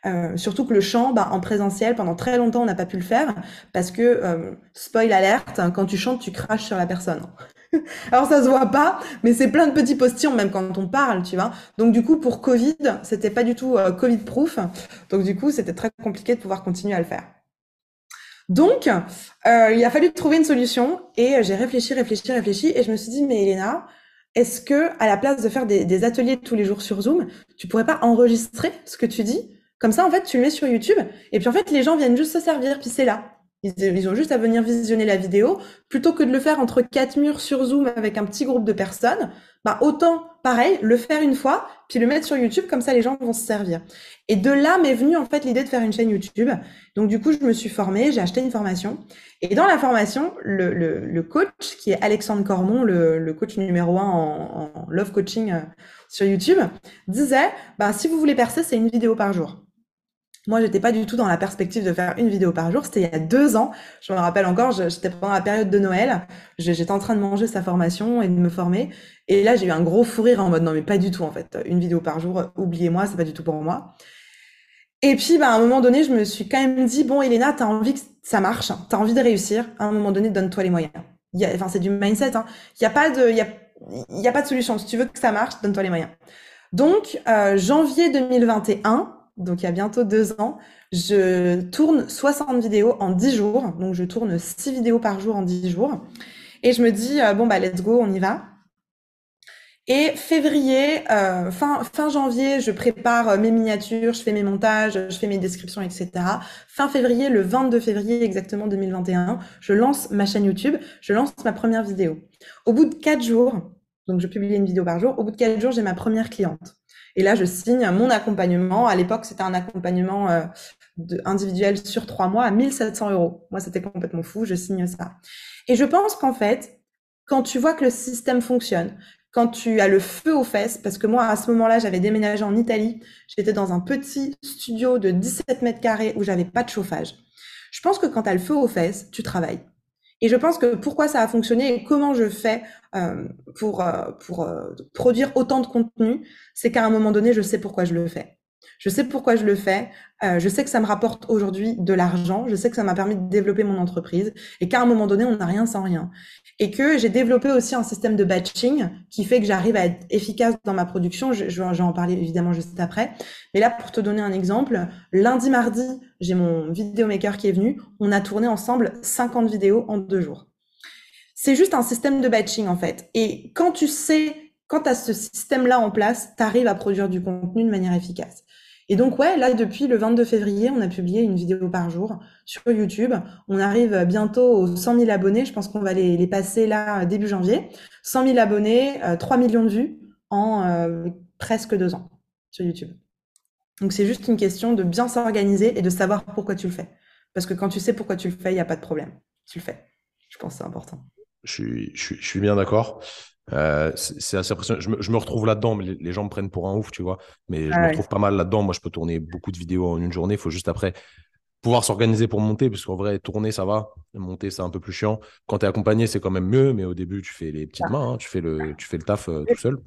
Euh, surtout que le chant, bah, en présentiel, pendant très longtemps, on n'a pas pu le faire parce que, spoil alerte, quand tu chantes, tu craches sur la personne. Alors ça se voit pas, mais c'est plein de petits postillons même quand on parle, tu vois. Donc du coup, pour Covid, c'était pas du tout euh, Covid-proof. Donc du coup, c'était très compliqué de pouvoir continuer à le faire. Donc, euh, il a fallu trouver une solution et j'ai réfléchi, réfléchi, réfléchi et je me suis dit, mais Elena, est-ce que à la place de faire des, des ateliers tous les jours sur Zoom, tu pourrais pas enregistrer ce que tu dis? Comme ça, en fait, tu le mets sur YouTube et puis en fait, les gens viennent juste se servir, puis c'est là. Ils, ont juste à venir visionner la vidéo plutôt que de le faire entre quatre murs sur Zoom avec un petit groupe de personnes. Bah autant, pareil, le faire une fois, puis le mettre sur YouTube, comme ça les gens vont se servir. Et de là m'est venue en fait l'idée de faire une chaîne YouTube. Donc du coup, je me suis formée, j'ai acheté une formation. Et dans la formation, le, coach, qui est Alexandre Cormon, le, coach numéro un en, en love coaching euh, sur YouTube, disait, bah, si vous voulez percer, c'est une vidéo par jour. Moi, j'étais pas du tout dans la perspective de faire une vidéo par jour. C'était il y a deux ans. Je me rappelle encore, j'étais pendant la période de Noël. J'étais en train de manger sa formation et de me former. Et là, j'ai eu un gros fou rire en mode non, mais pas du tout, en fait. Une vidéo par jour, oubliez-moi, c'est pas du tout pour moi. Et puis, bah, à un moment donné, je me suis quand même dit, bon, Elena, t'as envie que ça marche. T'as envie de réussir. À un moment donné, donne-toi les moyens. Enfin, c'est du mindset, hein. Il y a pas de, il y a, y a pas de solution. Si tu veux que ça marche, donne-toi les moyens. Donc, euh, janvier 2021, donc il y a bientôt deux ans, je tourne 60 vidéos en 10 jours. Donc je tourne 6 vidéos par jour en 10 jours. Et je me dis, euh, bon, bah let's go, on y va. Et février, euh, fin, fin janvier, je prépare euh, mes miniatures, je fais mes montages, je fais mes descriptions, etc. Fin février, le 22 février exactement 2021, je lance ma chaîne YouTube, je lance ma première vidéo. Au bout de 4 jours, donc je publie une vidéo par jour, au bout de 4 jours, j'ai ma première cliente. Et là, je signe mon accompagnement. À l'époque, c'était un accompagnement euh, individuel sur trois mois à 1700 euros. Moi, c'était complètement fou. Je signe ça. Et je pense qu'en fait, quand tu vois que le système fonctionne, quand tu as le feu aux fesses, parce que moi, à ce moment-là, j'avais déménagé en Italie. J'étais dans un petit studio de 17 mètres carrés où j'avais pas de chauffage. Je pense que quand tu as le feu aux fesses, tu travailles. Et je pense que pourquoi ça a fonctionné et comment je fais euh, pour, euh, euh, produire autant de contenu, c'est qu'à un moment donné, je sais pourquoi je le fais. Je sais pourquoi je le fais. Je sais que ça me rapporte aujourd'hui de l'argent. Je sais que ça m'a permis de développer mon entreprise et qu'à un moment donné, on n'a rien sans rien. Et que j'ai développé aussi un système de batching qui fait que j'arrive à être efficace dans ma production. Je, vais en parler évidemment juste après. Mais là, pour te donner un exemple, lundi, mardi, j'ai mon vidéomaker qui est venu. On a tourné ensemble 50 vidéos en deux jours. C'est juste un système de batching en fait. Et quand tu sais quand tu as ce système-là en place, tu arrives à produire du contenu de manière efficace. Et donc, ouais, là, depuis le 22 février, on a publié une vidéo par jour sur YouTube. On arrive bientôt aux 100 000 abonnés. Je pense qu'on va les, passer là début janvier. 100 000 abonnés, 3 euh, millions de vues en euh, presque deux ans sur YouTube. Donc, c'est juste une question de bien s'organiser et de savoir pourquoi tu le fais. Parce que quand tu sais pourquoi tu le fais, il n'y a pas de problème. Tu le fais. Je pense que c'est important. Je suis bien d'accord. Euh, c'est assez impressionnant. Je me, retrouve là-dedans, mais les, gens me prennent pour un ouf, tu vois. Mais je me retrouve pas mal là-dedans. Moi, je peux tourner beaucoup de vidéos en une journée. Il faut juste après pouvoir s'organiser pour monter, parce qu'en vrai, tourner, ça va. Monter, c'est un peu plus chiant. Quand tu es accompagné, c'est quand même mieux, mais au début, tu fais les petites mains, hein. tu, fais le, tu fais le taf euh, tout seul.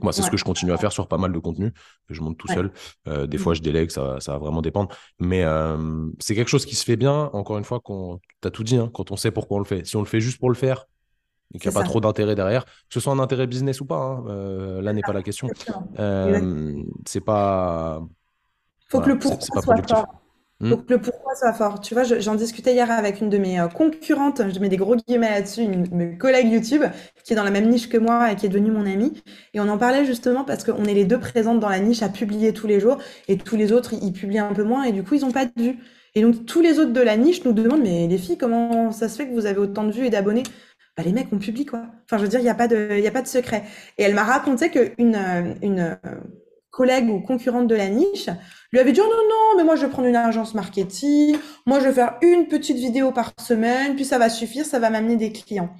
Moi, c'est ce que je continue à faire sur pas mal de contenu. Je monte tout seul. Euh, des fois, je délègue, ça, ça va vraiment dépendre. Mais c'est quelque chose qui se fait bien, encore une fois, quand tu as tout dit, hein, quand on sait pourquoi on le fait. Si on le fait juste pour le faire, et qu'il n'y a pas trop d'intérêt derrière, que ce soit un intérêt business ou pas, hein, euh, là n'est pas la question. Euh, c'est pas. Faut que le pourquoi soit fort. Hmm. Faut que le pourquoi soit fort. Tu vois, j'en discutais hier avec une de mes euh, concurrentes, je mets des gros guillemets là-dessus, une collègues YouTube, qui est dans la même niche que moi et qui est devenue mon amie. Et on en parlait justement parce qu'on est les deux présentes dans la niche à publier tous les jours et tous les autres, ils publient un peu moins et du coup, ils n'ont pas de vues. Et donc, tous les autres de la niche nous demandent, mais les filles, comment ça se fait que vous avez autant de vues et d'abonnés? Bah, les mecs, on publie quoi. Enfin, je veux dire, il n'y a, pas de, a pas de secret. Et elle m'a raconté qu'une une, une collègue ou concurrente de la niche lui avait dit oh non non mais moi je vais prendre une agence marketing, moi je vais faire une petite vidéo par semaine, puis ça va suffire, ça va m'amener des clients.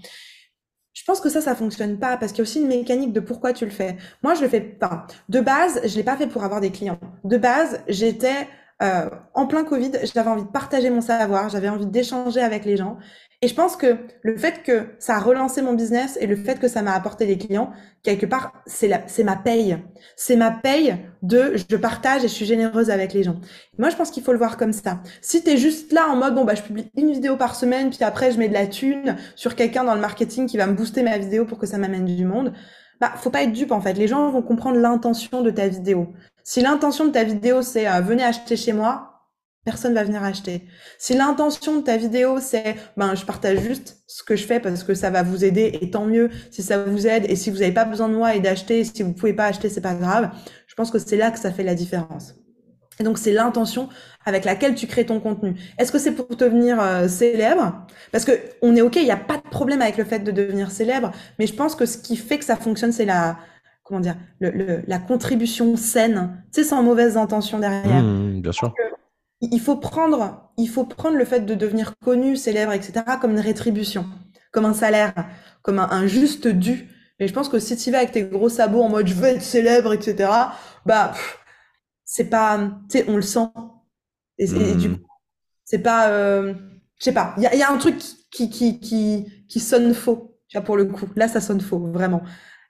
Je pense que ça, ça fonctionne pas parce qu'il y a aussi une mécanique de pourquoi tu le fais. Moi, je le fais pas. De base, je l'ai pas fait pour avoir des clients. De base, j'étais euh, en plein Covid, j'avais envie de partager mon savoir, j'avais envie d'échanger avec les gens. Et je pense que le fait que ça a relancé mon business et le fait que ça m'a apporté des clients, quelque part, c'est ma paye. C'est ma paye de je partage et je suis généreuse avec les gens. Moi, je pense qu'il faut le voir comme ça. Si tu es juste là en mode, bon, bah, je publie une vidéo par semaine, puis après, je mets de la thune sur quelqu'un dans le marketing qui va me booster ma vidéo pour que ça m'amène du monde, bah, faut pas être dupe, en fait. Les gens vont comprendre l'intention de ta vidéo. Si l'intention de ta vidéo, c'est euh, venez acheter chez moi, personne va venir acheter. Si l'intention de ta vidéo, c'est ben je partage juste ce que je fais parce que ça va vous aider et tant mieux si ça vous aide et si vous n'avez pas besoin de moi et d'acheter, si vous pouvez pas acheter, c'est pas grave. Je pense que c'est là que ça fait la différence. Et donc c'est l'intention avec laquelle tu crées ton contenu. Est-ce que c'est pour devenir euh, célèbre? Parce que on est ok, il n'y a pas de problème avec le fait de devenir célèbre, mais je pense que ce qui fait que ça fonctionne, c'est la comment dire, le, la contribution saine, tu sais, sans mauvaise intention derrière. Mmh, bien sûr il faut prendre, il faut prendre le fait de devenir connu, célèbre, etc., comme une rétribution, comme un salaire, comme un, juste dû. Mais je pense que si tu vas avec tes gros sabots en mode je veux être célèbre, etc., bah, c'est pas, tu sais, on le sent. Et, du hmm. coup, c'est pas, euh, je sais pas, il y a, y a, un truc qui, qui, qui, qui sonne faux, pour le coup. Là, ça sonne faux, vraiment.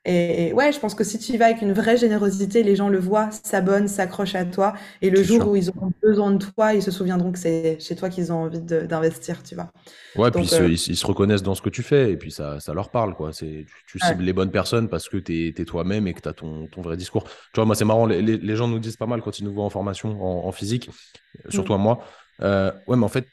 Et, ouais, je pense que si tu y vas avec une vraie générosité, les gens le voient, s'abonnent, s'accrochent à toi. Et le jour où ils auront besoin de toi, ils se souviendront que c'est chez toi qu'ils ont envie d'investir, tu vois. Ouais, puis euh, ils, se reconnaissent dans ce que tu fais et puis ça, ça leur parle, quoi. Tu, tu cibles les bonnes personnes parce que tu es, toi-même et que tu as ton, ton, vrai discours. Tu vois, moi, c'est marrant, les, les, gens nous disent pas mal quand ils nous voient en formation, en, physique, surtout à moi. Euh, ouais, mais en fait,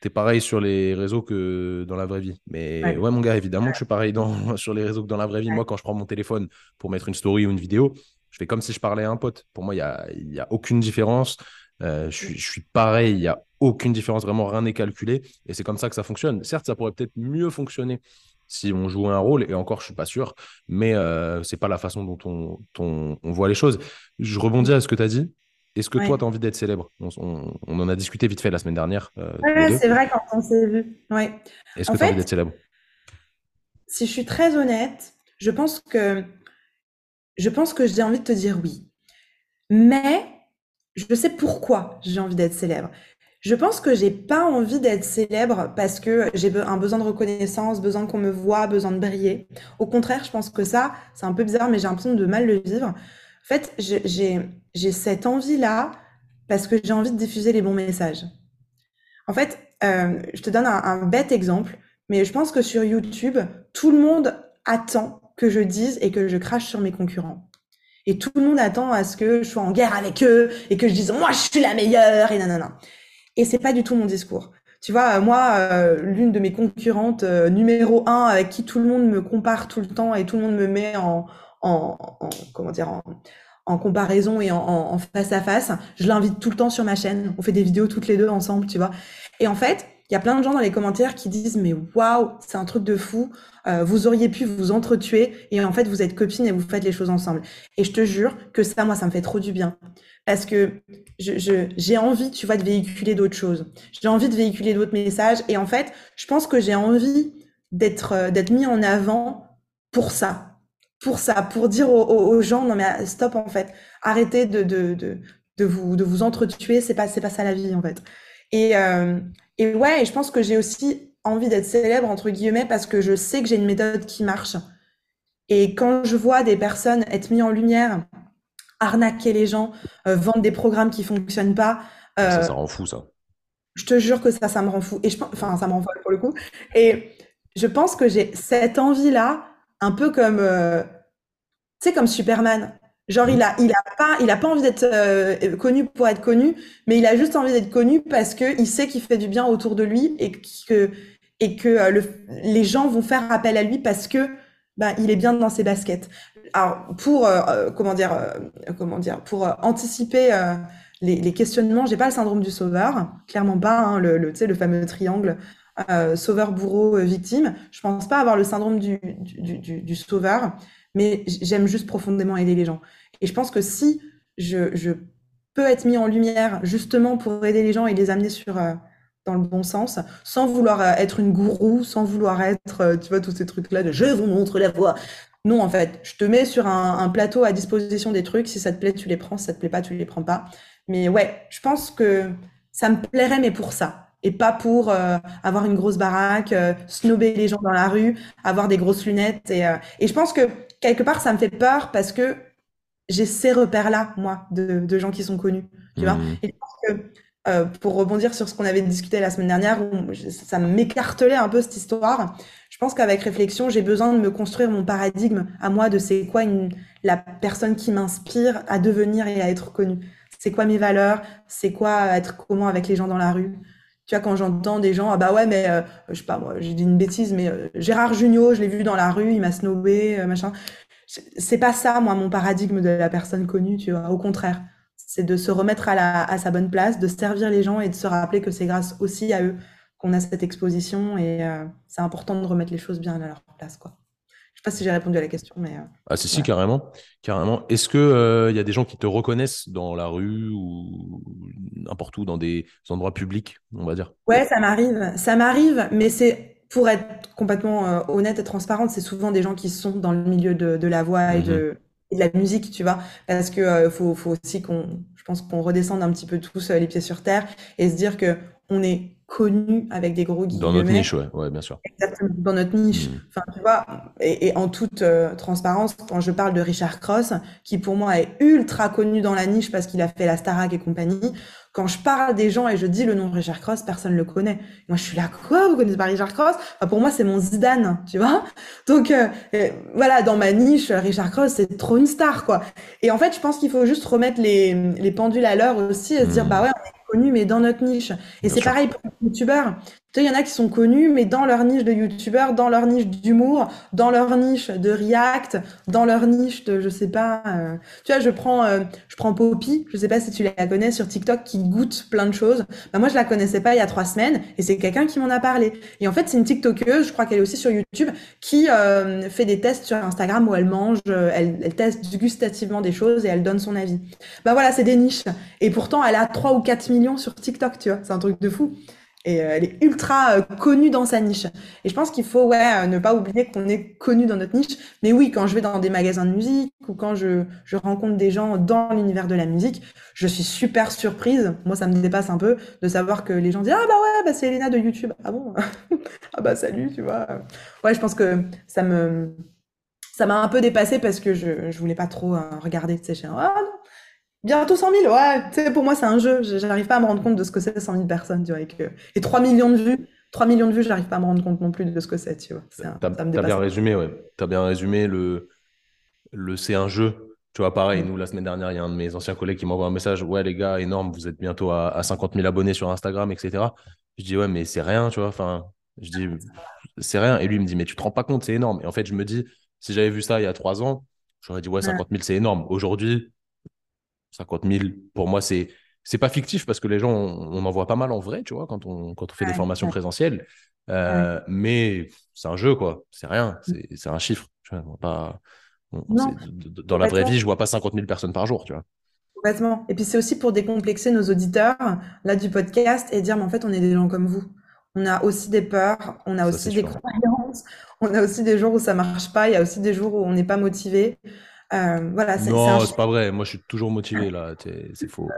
T'es pareil sur les réseaux que dans la vraie vie. Mais ouais, mon gars, évidemment que je suis pareil dans, sur les réseaux que dans la vraie vie. Moi, quand je prends mon téléphone pour mettre une story ou une vidéo, je fais comme si je parlais à un pote. Pour moi, il n'y a, y a aucune différence. Euh, je, suis, je, suis, pareil, il n'y a aucune différence, vraiment rien n'est calculé. Et c'est comme ça que ça fonctionne. Certes, ça pourrait peut-être mieux fonctionner si on jouait un rôle, et encore, je suis pas sûr, mais euh, c'est pas la façon dont on, on, on, voit les choses. Je rebondis à ce que tu as dit. Est-ce que toi, tu as envie d'être célèbre? On, en a discuté vite fait la semaine dernière. Euh, oui, c'est vrai quand on s'est vu. Ouais. Est-ce que tu as envie d'être célèbre? Si je suis très honnête, je pense que je pense que j'ai envie de te dire oui. Mais je sais pourquoi j'ai envie d'être célèbre. Je pense que j'ai pas envie d'être célèbre parce que j'ai un besoin de reconnaissance, besoin qu'on me voit, besoin de briller. Au contraire, je pense que ça, c'est un peu bizarre, mais j'ai l'impression de mal le vivre. En fait, j'ai cette envie-là parce que j'ai envie de diffuser les bons messages. En fait, euh, je te donne un, bête exemple, mais je pense que sur YouTube, tout le monde attend que je dise et que je crache sur mes concurrents. Et tout le monde attend à ce que je sois en guerre avec eux et que je dise moi je suis la meilleure et nanana. Et c'est pas du tout mon discours. Tu vois, moi, euh, l'une de mes concurrentes euh, numéro un avec qui tout le monde me compare tout le temps et tout le monde me met en, en, comment dire, en, comparaison et en, face à face. Je l'invite tout le temps sur ma chaîne. On fait des vidéos toutes les deux ensemble, tu vois. Et en fait, il y a plein de gens dans les commentaires qui disent mais waouh, c'est un truc de fou. Euh, vous auriez pu vous entretuer et en fait vous êtes copines et vous faites les choses ensemble. Et je te jure que ça, moi, ça me fait trop du bien parce que j'ai envie, tu vois, de véhiculer d'autres choses. J'ai envie de véhiculer d'autres messages et en fait, je pense que j'ai envie d'être euh, d'être mis en avant pour ça, pour ça, pour dire aux, gens non mais stop en fait, arrêtez de, de, de, de vous de vous entretuer, c'est pas c'est pas ça la vie en fait. Et euh, et ouais, je pense que j'ai aussi envie d'être célèbre entre guillemets parce que je sais que j'ai une méthode qui marche. Et quand je vois des personnes être mis en lumière, arnaquer les gens, euh, vendre des programmes qui fonctionnent pas, euh, ça, ça rend fou ça. Je te jure que ça, ça me rend fou. Et je enfin, ça me rend pour le coup. Et je pense que j'ai cette envie là un peu comme, euh, tu sais, comme Superman. Genre, il a, il a pas, il a pas envie d'être euh, connu pour être connu, mais il a juste envie d'être connu parce que il sait qu'il fait du bien autour de lui et que, et que euh, le, les gens vont faire appel à lui parce que, bah, il est bien dans ses baskets. Alors, pour, comment dire, comment dire, pour anticiper les, les, questionnements, j'ai pas le syndrome du sauveur, clairement pas, hein, le, le, tu sais, le fameux triangle euh, sauveur, bourreau, euh, victime. Je pense pas avoir le syndrome du, du, sauveur, mais j'aime juste profondément aider les gens. Et je pense que si je, je peux être mis en lumière justement pour aider les gens et les amener sur euh, dans le bon sens, sans vouloir être une gourou, sans vouloir être, tu vois, tous ces trucs-là de je vous montre la voie. Non, en fait, je te mets sur un, un, plateau à disposition des trucs. Si ça te plaît, tu les prends. Si ça te plaît pas, tu les prends pas. Mais ouais, je pense que ça me plairait, mais pour ça. Et pas pour euh, avoir une grosse baraque, euh, snober les gens dans la rue, avoir des grosses lunettes. Et, et je pense que quelque part, ça me fait peur parce que j'ai ces repères-là, moi, de, de, gens qui sont connus. Tu vois mmh. Et je pense que euh, pour rebondir sur ce qu'on avait discuté la semaine dernière, où ça m'écartelait un peu cette histoire. Je pense qu'avec réflexion, j'ai besoin de me construire mon paradigme à moi de c'est quoi une, la personne qui m'inspire à devenir et à être connue. C'est quoi mes valeurs? C'est quoi être comment avec les gens dans la rue? Tu vois, quand j'entends des gens, ah bah ouais, mais euh, je sais pas, moi, j'ai dit une bêtise, mais euh, Gérard Jugnot, je l'ai vu dans la rue, il m'a snobé, euh, machin. C'est pas ça, moi, mon paradigme de la personne connue, tu vois. Au contraire c'est de se remettre à, sa bonne place, de servir les gens et de se rappeler que c'est grâce aussi à eux qu'on a cette exposition et c'est important de remettre les choses bien à leur place. Quoi. Je sais pas si j'ai répondu à la question, mais. Euh, ah, si, si, carrément. carrément. Est-ce qu'il euh, il y a des gens qui te reconnaissent dans la rue ou n'importe où, dans des endroits publics, on va dire? Ouais, ça m'arrive. Ça m'arrive, mais c'est pour être complètement honnête et transparente, c'est souvent des gens qui sont dans le milieu de, la voix et de, mmh de la musique, tu vois, parce que euh, faut, faut aussi qu'on, je pense qu'on redescende un petit peu tous euh, les pieds sur terre et se dire que on est connu avec des gros guillemets. Dans notre niche, ouais, ouais, bien sûr. Exactement, dans notre niche. Mmh. Enfin, tu vois, et, en toute euh, transparence, quand je parle de Richard Cross, qui pour moi est ultra connu dans la niche parce qu'il a fait la Starac et compagnie, quand je parle des gens et je dis le nom de Richard Cross, personne ne le connaît. Moi, je suis là, quoi Vous connaissez pas Richard Cross? Pour moi, c'est mon Zidane, tu vois? Donc, euh, voilà, dans ma niche, Richard Cross, c'est trop une star, quoi. Et en fait, je pense qu'il faut juste remettre les, les pendules à l'heure aussi et se dire, mmh. bah ouais, on est connu, mais dans notre niche. Et c'est pareil pour les youtubeurs. Tu sais, il y en a qui sont connus, mais dans leur niche de youtubeur, dans leur niche d'humour, dans leur niche de react, dans leur niche de, je sais pas, euh, tu vois, je prends, euh, je prends Poppy, je sais pas si tu la connais sur TikTok, qui goûte plein de choses. Bah, moi, je la connaissais pas il y a trois semaines, et c'est quelqu'un qui m'en a parlé. Et en fait, c'est une TikTokeuse, je crois qu'elle est aussi sur YouTube, qui euh, fait des tests sur Instagram où elle mange, elle, elle teste gustativement des choses et elle donne son avis. Bah voilà, c'est des niches. Et pourtant, elle a 3 ou 4 millions sur TikTok, tu vois, c'est un truc de fou. Et euh, elle est ultra euh, connue dans sa niche. Et je pense qu'il faut ouais, euh, ne pas oublier qu'on est connu dans notre niche. Mais oui, quand je vais dans des magasins de musique ou quand je, je rencontre des gens dans l'univers de la musique, je suis super surprise. Moi, ça me dépasse un peu de savoir que les gens disent Ah bah ouais, bah c'est Elena de YouTube. Ah bon? Ah bah salut, tu vois. Ouais, je pense que ça me ça m'a un peu dépassé parce que je, je voulais pas trop regarder, tu sais, ah non, Bientôt 100 000, ouais. Tu sais, pour moi, c'est un jeu. J'arrive pas à me rendre compte de ce que c'est 100 000 personnes, tu vois. Et, 3 millions de vues, 3 millions de vues, j'arrive pas à me rendre compte non plus de ce que c'est, tu vois. T'as bien résumé, ouais. T'as bien résumé le, le c'est un jeu. Tu vois, pareil, mm. nous, la semaine dernière, il y a un de mes anciens collègues qui m'envoie un message. Ouais, les gars, énorme, vous êtes bientôt à, à 50 000 abonnés sur Instagram, etc. Je dis, ouais, mais c'est rien, tu vois. Enfin, je dis, c'est rien. Et lui, il me dit, mais tu te rends pas compte, c'est énorme. Et en fait, je me dis, si j'avais vu ça il y a trois ans, j'aurais dit, ouais, 50 000, c'est énorme. Aujourd'hui, 50 000, pour moi, c'est c'est pas fictif parce que les gens, on, en voit pas mal en vrai, tu vois, quand on, quand on fait des formations présentielles. Euh, mais c'est un jeu, quoi. C'est rien. Mm. C'est un chiffre. Tu vois, pas, dans la vraie vie, je vois pas 50 000 personnes par jour, tu vois. Complètement. Et puis c'est aussi pour décomplexer nos auditeurs là du podcast et dire mais en fait on est des gens comme vous. On a aussi des peurs, on a aussi des croyances, on a aussi des jours où ça marche pas, il y a aussi des jours où on n'est pas motivé. Euh, voilà, c'est, non, c'est, pas vrai. Moi, je suis toujours motivé là. C'est faux.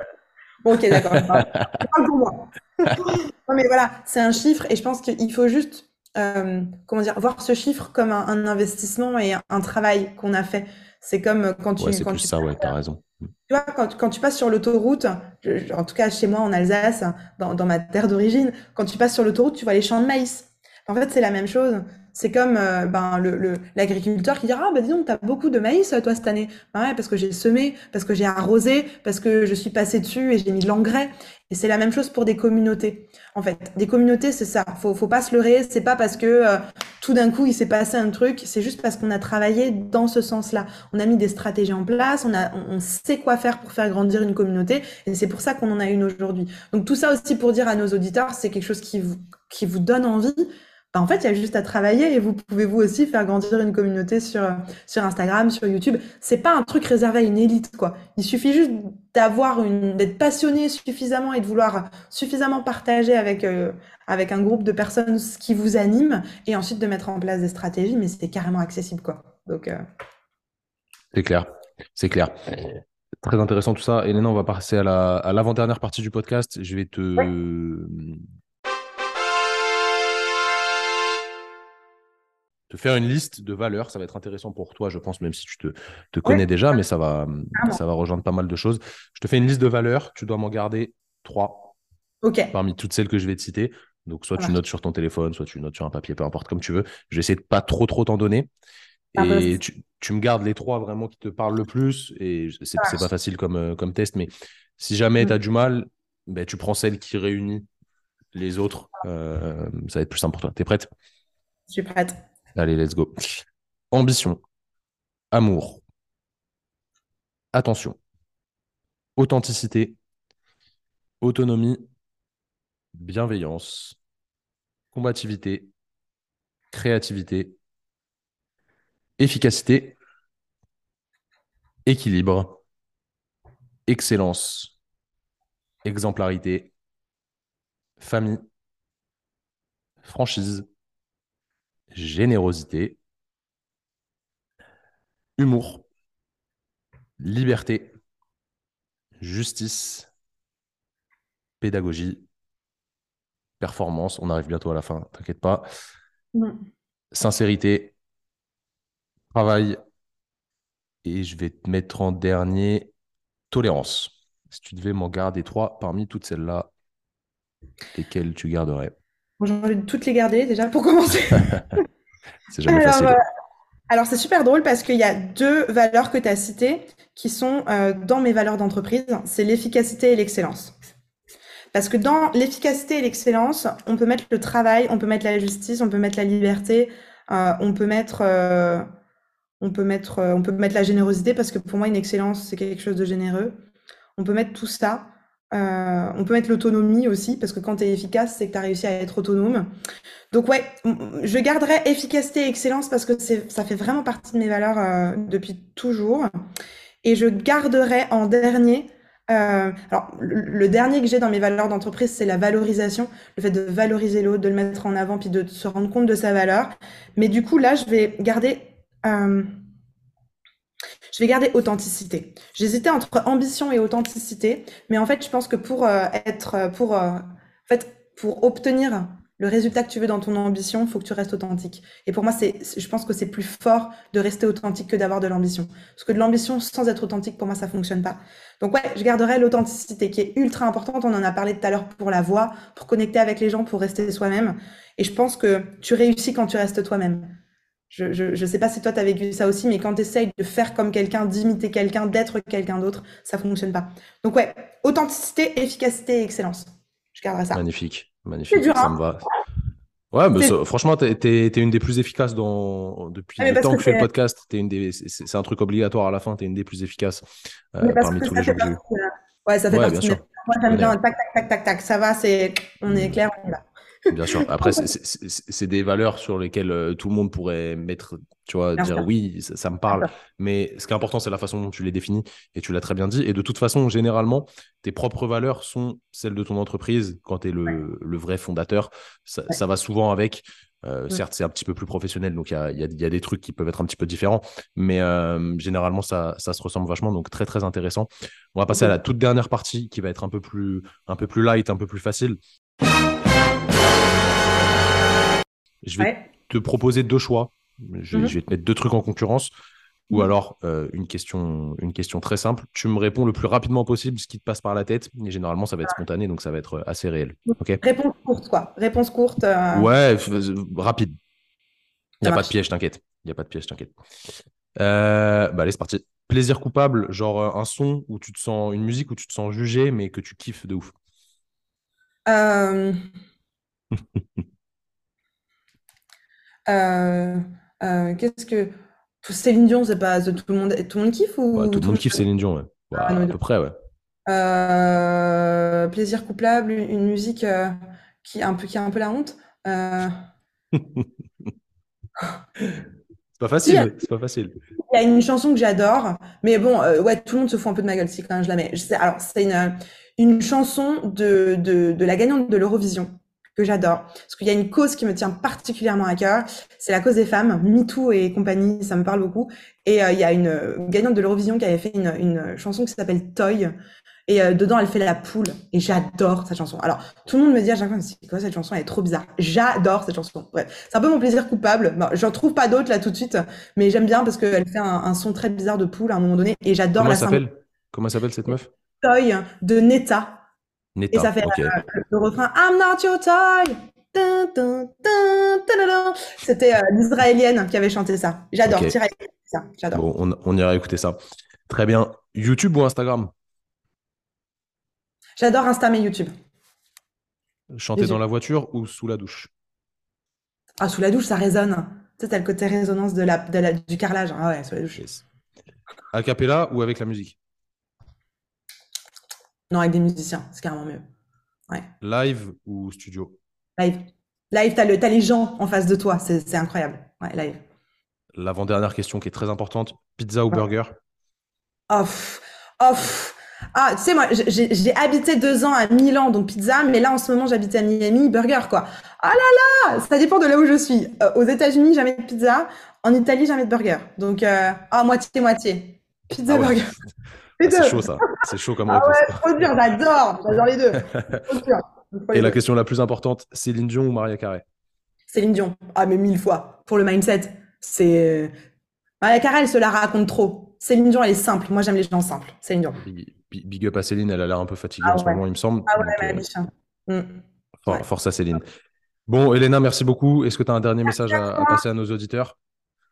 ok, d'accord. pour moi. non, mais voilà, c'est un chiffre et je pense qu'il faut juste, euh, comment dire, voir ce chiffre comme un, investissement et un, travail qu'on a fait. C'est comme quand tu. Ouais, c'est quand plus tu ça, ouais, t'as raison. Tu vois, quand, quand, tu passes sur l'autoroute, en tout cas chez moi en Alsace, dans, dans ma terre d'origine, quand tu passes sur l'autoroute, tu vois les champs de maïs. En fait, c'est la même chose. C'est comme euh, ben, le, l'agriculteur qui dira ah, bah, dis donc, tu as beaucoup de maïs, toi, cette année. Ben ouais, parce que j'ai semé, parce que j'ai arrosé, parce que je suis passé dessus et j'ai mis de l'engrais. Et c'est la même chose pour des communautés. En fait, des communautés, c'est ça. Faut, faut pas se leurrer. C'est pas parce que euh, tout d'un coup il s'est passé un truc. C'est juste parce qu'on a travaillé dans ce sens-là. On a mis des stratégies en place. On a, on sait quoi faire pour faire grandir une communauté. Et c'est pour ça qu'on en a une aujourd'hui. Donc tout ça aussi pour dire à nos auditeurs, c'est quelque chose qui vous, qui vous donne envie bah, en fait, il y a juste à travailler et vous pouvez vous aussi faire grandir une communauté sur, sur Instagram, sur YouTube. C'est pas un truc réservé à une élite, quoi. Il suffit juste d'avoir une, d'être passionné suffisamment et de vouloir suffisamment partager avec, euh, avec un groupe de personnes ce qui vous anime et ensuite de mettre en place des stratégies, mais c'est carrément accessible, quoi. Donc, euh, C'est clair, c'est clair. Très intéressant tout ça. Elena, on va passer à la, à l'avant-dernière partie du podcast. Je vais te, faire une liste de valeurs. Ça va être intéressant pour toi, je pense, même si tu te, te connais déjà, mais ça va, ça va rejoindre pas mal de choses. Je te fais une liste de valeurs. Tu dois m'en garder trois parmi toutes celles que je vais te citer. Donc, soit tu notes sur ton téléphone, soit tu notes sur un papier, peu importe, comme tu veux. Je vais essayer de pas trop, trop t'en donner. Ah, bah, et tu, tu, me gardes les trois vraiment qui te parlent le plus. Et c'est pas facile comme, euh, comme test, mais si jamais mm. tu as du mal, ben, tu prends celle qui réunit les autres. Euh, ça va être plus simple pour toi. Tu es prête? Je suis prête. Allez, let's go. Ambition, amour, attention, authenticité, autonomie, bienveillance, combativité, créativité, efficacité, équilibre, excellence, exemplarité, famille, franchise, générosité, humour, liberté, justice, pédagogie, performance. On arrive bientôt à la fin, t'inquiète pas. Sincérité, travail. Et je vais te mettre en dernier tolérance. Si tu devais m'en garder trois parmi toutes celles-là, lesquelles tu garderais? J'ai envie de toutes les garder déjà pour commencer. c'est jamais facile. Euh, alors, c'est super drôle parce qu'il y a deux valeurs que tu as citées qui sont euh, dans mes valeurs d'entreprise. C'est l'efficacité et l'excellence. Parce que dans l'efficacité et l'excellence, on peut mettre le travail, on peut mettre la justice, on peut mettre la liberté, euh, on peut mettre, on peut mettre, on peut mettre la générosité parce que pour moi, une excellence, c'est quelque chose de généreux. On peut mettre tout ça. Euh, on peut mettre l'autonomie aussi, parce que quand tu es efficace, c'est que tu as réussi à être autonome. Donc ouais, je garderai efficacité et excellence parce que ça fait vraiment partie de mes valeurs euh, depuis toujours. Et je garderai en dernier, euh, alors le, dernier que j'ai dans mes valeurs d'entreprise, c'est la valorisation, le fait de valoriser l'autre, de le mettre en avant, puis de se rendre compte de sa valeur. Mais du coup, là, je vais garder... Je vais garder authenticité. J'hésitais entre ambition et authenticité, mais en fait, je pense que pour euh, être, euh, pour, euh, en fait, pour obtenir le résultat que tu veux dans ton ambition, il faut que tu restes authentique. Et pour moi, c'est, je pense que c'est plus fort de rester authentique que d'avoir de l'ambition. Parce que de l'ambition sans être authentique, pour moi, ça fonctionne pas. Donc ouais, je garderai l'authenticité qui est ultra importante. On en a parlé tout à l'heure pour la voix, pour connecter avec les gens, pour rester soi-même. Et je pense que tu réussis quand tu restes toi-même. Je ne sais pas si toi, tu as vécu ça aussi, mais quand tu essayes de faire comme quelqu'un, d'imiter quelqu'un, d'être quelqu'un d'autre, ça fonctionne pas. Donc ouais, authenticité, efficacité et excellence. Je garderai ça. Magnifique, magnifique, ça me va. Ouais, mais franchement, tu es, une des plus efficaces dans... depuis ah, le temps que, je fais le podcast. C'est un truc obligatoire à la fin, tu es une des plus efficaces euh, parmi tous les gens que j'ai Ouais, ça fait ouais, partie. Bien sûr. Moi, j'aime bien tac, tac, tac, tac, tac. Ça va, c'est on est clair, on est là. Bien sûr. Après, c'est des valeurs sur lesquelles euh, tout le monde pourrait mettre, tu vois, dire oui, ça, me parle. Mais ce qui est important, c'est la façon dont tu les définis et tu l'as très bien dit. Et de toute façon, généralement, tes propres valeurs sont celles de ton entreprise quand tu es le, le, vrai fondateur. Ça, va souvent avec. Euh, certes, c'est un petit peu plus professionnel, donc il y a, y a, des trucs qui peuvent être un petit peu différents, mais euh, généralement, ça, ça, se ressemble vachement, donc très très intéressant. On va passer à la toute dernière partie qui va être un peu plus, un peu plus light, un peu plus facile. Je vais te proposer deux choix. Mhm. Je, vais te mettre deux trucs en concurrence. Ou mhm. alors euh, une, question, une question très simple. Tu me réponds le plus rapidement possible ce qui te passe par la tête. Et généralement, ça va être spontané, donc ça va être euh, assez réel. Réponse courte, quoi. Réponse courte. Euh. Ouais, rapide. Il n'y a pas de piège, t'inquiète. Il n'y a pas de piège, t'inquiète. bah allez, c'est parti. Plaisir coupable, genre un son où tu te sens, une musique où tu te sens jugé, mais que tu kiffes de ouf. Euh, euh, qu'est-ce que. Céline Dion, c'est pas tout le monde, tout le monde kiffe ou tout le monde kiffe Céline Dion, ouais. Bah, ah, à peu près, ouais. Euh, plaisir coupable, une musique qui, un peu, qui a un peu la honte. c'est pas facile, c'est pas facile. Il y a une chanson que j'adore, mais bon, ouais, tout le monde se fout un peu de ma gueule si quand je la mets. alors, c'est une, une chanson de, de, de la gagnante de l'Eurovision que j'adore. Parce qu'il y a une cause qui me tient particulièrement à cœur, c'est la cause des femmes, MeToo et compagnie, ça me parle beaucoup. Et euh, il y a une gagnante de l'Eurovision qui avait fait une, une chanson qui s'appelle Toy, et euh, dedans, elle fait la poule. Et j'adore cette chanson. Alors, tout le monde me dit à chaque fois, c'est quoi cette chanson? Elle est trop bizarre. J'adore cette chanson. Bref, c'est un peu mon plaisir coupable. Bon, J'en trouve pas d'autres là tout de suite, mais j'aime bien parce qu'elle fait un, un, son très bizarre de poule à un moment donné. Et j'adore la s'appelle? Comment s'appelle cette meuf? Toy de Neta. Et ça fait euh, le refrain I'm not your toy. C'était euh, l'israélienne qui avait chanté ça. J'adore. Ça. J'adore. Bon, on, on ira écouter ça. Très bien. YouTube ou Instagram? J'adore Insta et YouTube. Chanter dans la voiture ou sous la douche? Ah, sous la douche, ça résonne. Tu sais, t'as le côté résonance de la, du carrelage. Ah ouais, sous la douche. A cappella ou avec la musique? Non, avec des musiciens, c'est carrément mieux. Ouais. Live ou studio? Live. Live, t'as, le, les gens en face de toi, c'est, incroyable. Ouais, live. L'avant-dernière question qui est très importante pizza ou burger? Off. Off. Ah, tu sais, moi, j'ai habité deux ans à Milan, donc pizza, mais là, en ce moment, j'habite à Miami, burger, quoi. Ah là là, ça dépend de là où je suis. Euh, aux États-Unis, jamais de pizza. En Italie, jamais de burger. Donc, euh, ah, moitié-moitié. Pizza, ah burger. Ah, c'est chaud, ça. C'est chaud comme ah ouais, trop dur, j'adore. J'adore les deux. Et la question la plus importante, Céline Dion ou Maria Carré? Céline Dion. Ah, mais mille fois. Pour le mindset, c'est... Maria Carré, elle se la raconte trop. Céline Dion, elle est simple. Moi, j'aime les gens simples. Céline Dion big up à Céline, elle a l'air un peu fatiguée ah en ce moment, il me semble. Ah ouais, euh, mm. Force à Céline. Bon, Elena, merci beaucoup. Est-ce que tu as un dernier message à, passer à nos auditeurs?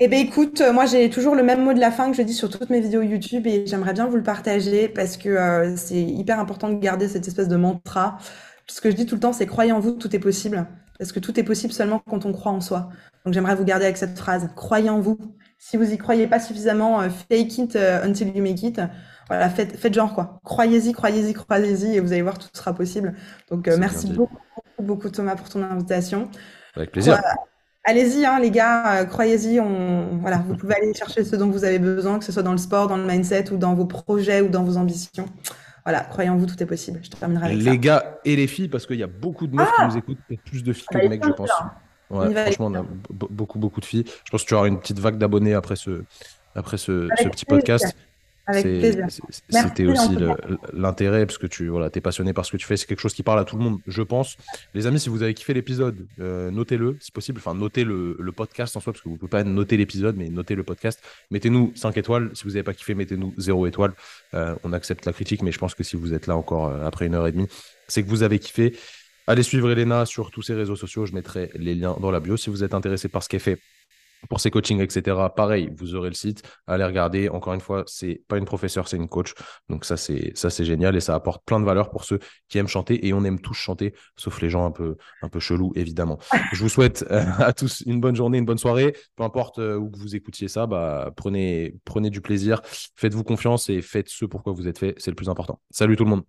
Eh bien, écoute, euh, moi, j'ai toujours le même mot de la fin que je dis sur toutes mes vidéos YouTube et j'aimerais bien vous le partager parce que euh, c'est hyper important de garder cette espèce de mantra. Ce que je dis tout le temps, c'est croyez en vous, tout est possible. Parce que tout est possible seulement quand on croit en soi. Donc, j'aimerais vous garder avec cette phrase. Croyez en vous. Si vous y croyez pas suffisamment, fake it until you make it voilà, faites, genre quoi. Croyez-y, croyez-y, croyez-y et vous allez voir, tout sera possible. Donc, euh, merci beaucoup, beaucoup, Thomas, pour ton invitation. Avec plaisir. Allez-y, hein, les gars, euh, croyez-y. On... Voilà, vous pouvez aller chercher ce dont vous avez besoin, que ce soit dans le sport, dans le mindset ou dans vos projets ou dans vos ambitions. Voilà, croyez en vous, tout est possible. Je terminerai avec les gars et les filles, parce qu'il y a beaucoup de meufs qui ah nous écoutent, et plus de filles que de mecs, je pense. Ouais, franchement, on a beaucoup, beaucoup de filles. Je pense que tu auras une petite vague d'abonnés après ce, après ce, ce petit podcast. C'était aussi l'intérêt, parce que tu voilà, es passionné par ce que tu fais. C'est quelque chose qui parle à tout le monde, je pense. Les amis, si vous avez kiffé l'épisode, euh, notez-le, si possible. Enfin, notez le, podcast en soi, parce que vous ne pouvez pas noter l'épisode, mais notez le podcast. Mettez-nous 5 étoiles. Si vous n'avez pas kiffé, mettez-nous 0 étoile. Euh, on accepte la critique, mais je pense que si vous êtes là encore euh, après une heure et demie, c'est que vous avez kiffé. Allez suivre Elena sur tous ses réseaux sociaux. Je mettrai les liens dans la bio. Si vous êtes intéressé par ce qu'elle fait, pour ses coachings, etc. Pareil, vous aurez le site, allez regarder. Encore une fois, c'est pas une professeure, c'est une coach. Donc ça, c'est ça, c'est génial et ça apporte plein de valeur pour ceux qui aiment chanter et on aime tous chanter, sauf les gens un peu un peu chelous, évidemment. Je vous souhaite euh, à tous une bonne journée, une bonne soirée. Peu importe euh, où vous écoutiez ça, bah prenez prenez du plaisir, faites-vous confiance et faites ce pourquoi vous êtes fait. C'est le plus important. Salut tout le monde.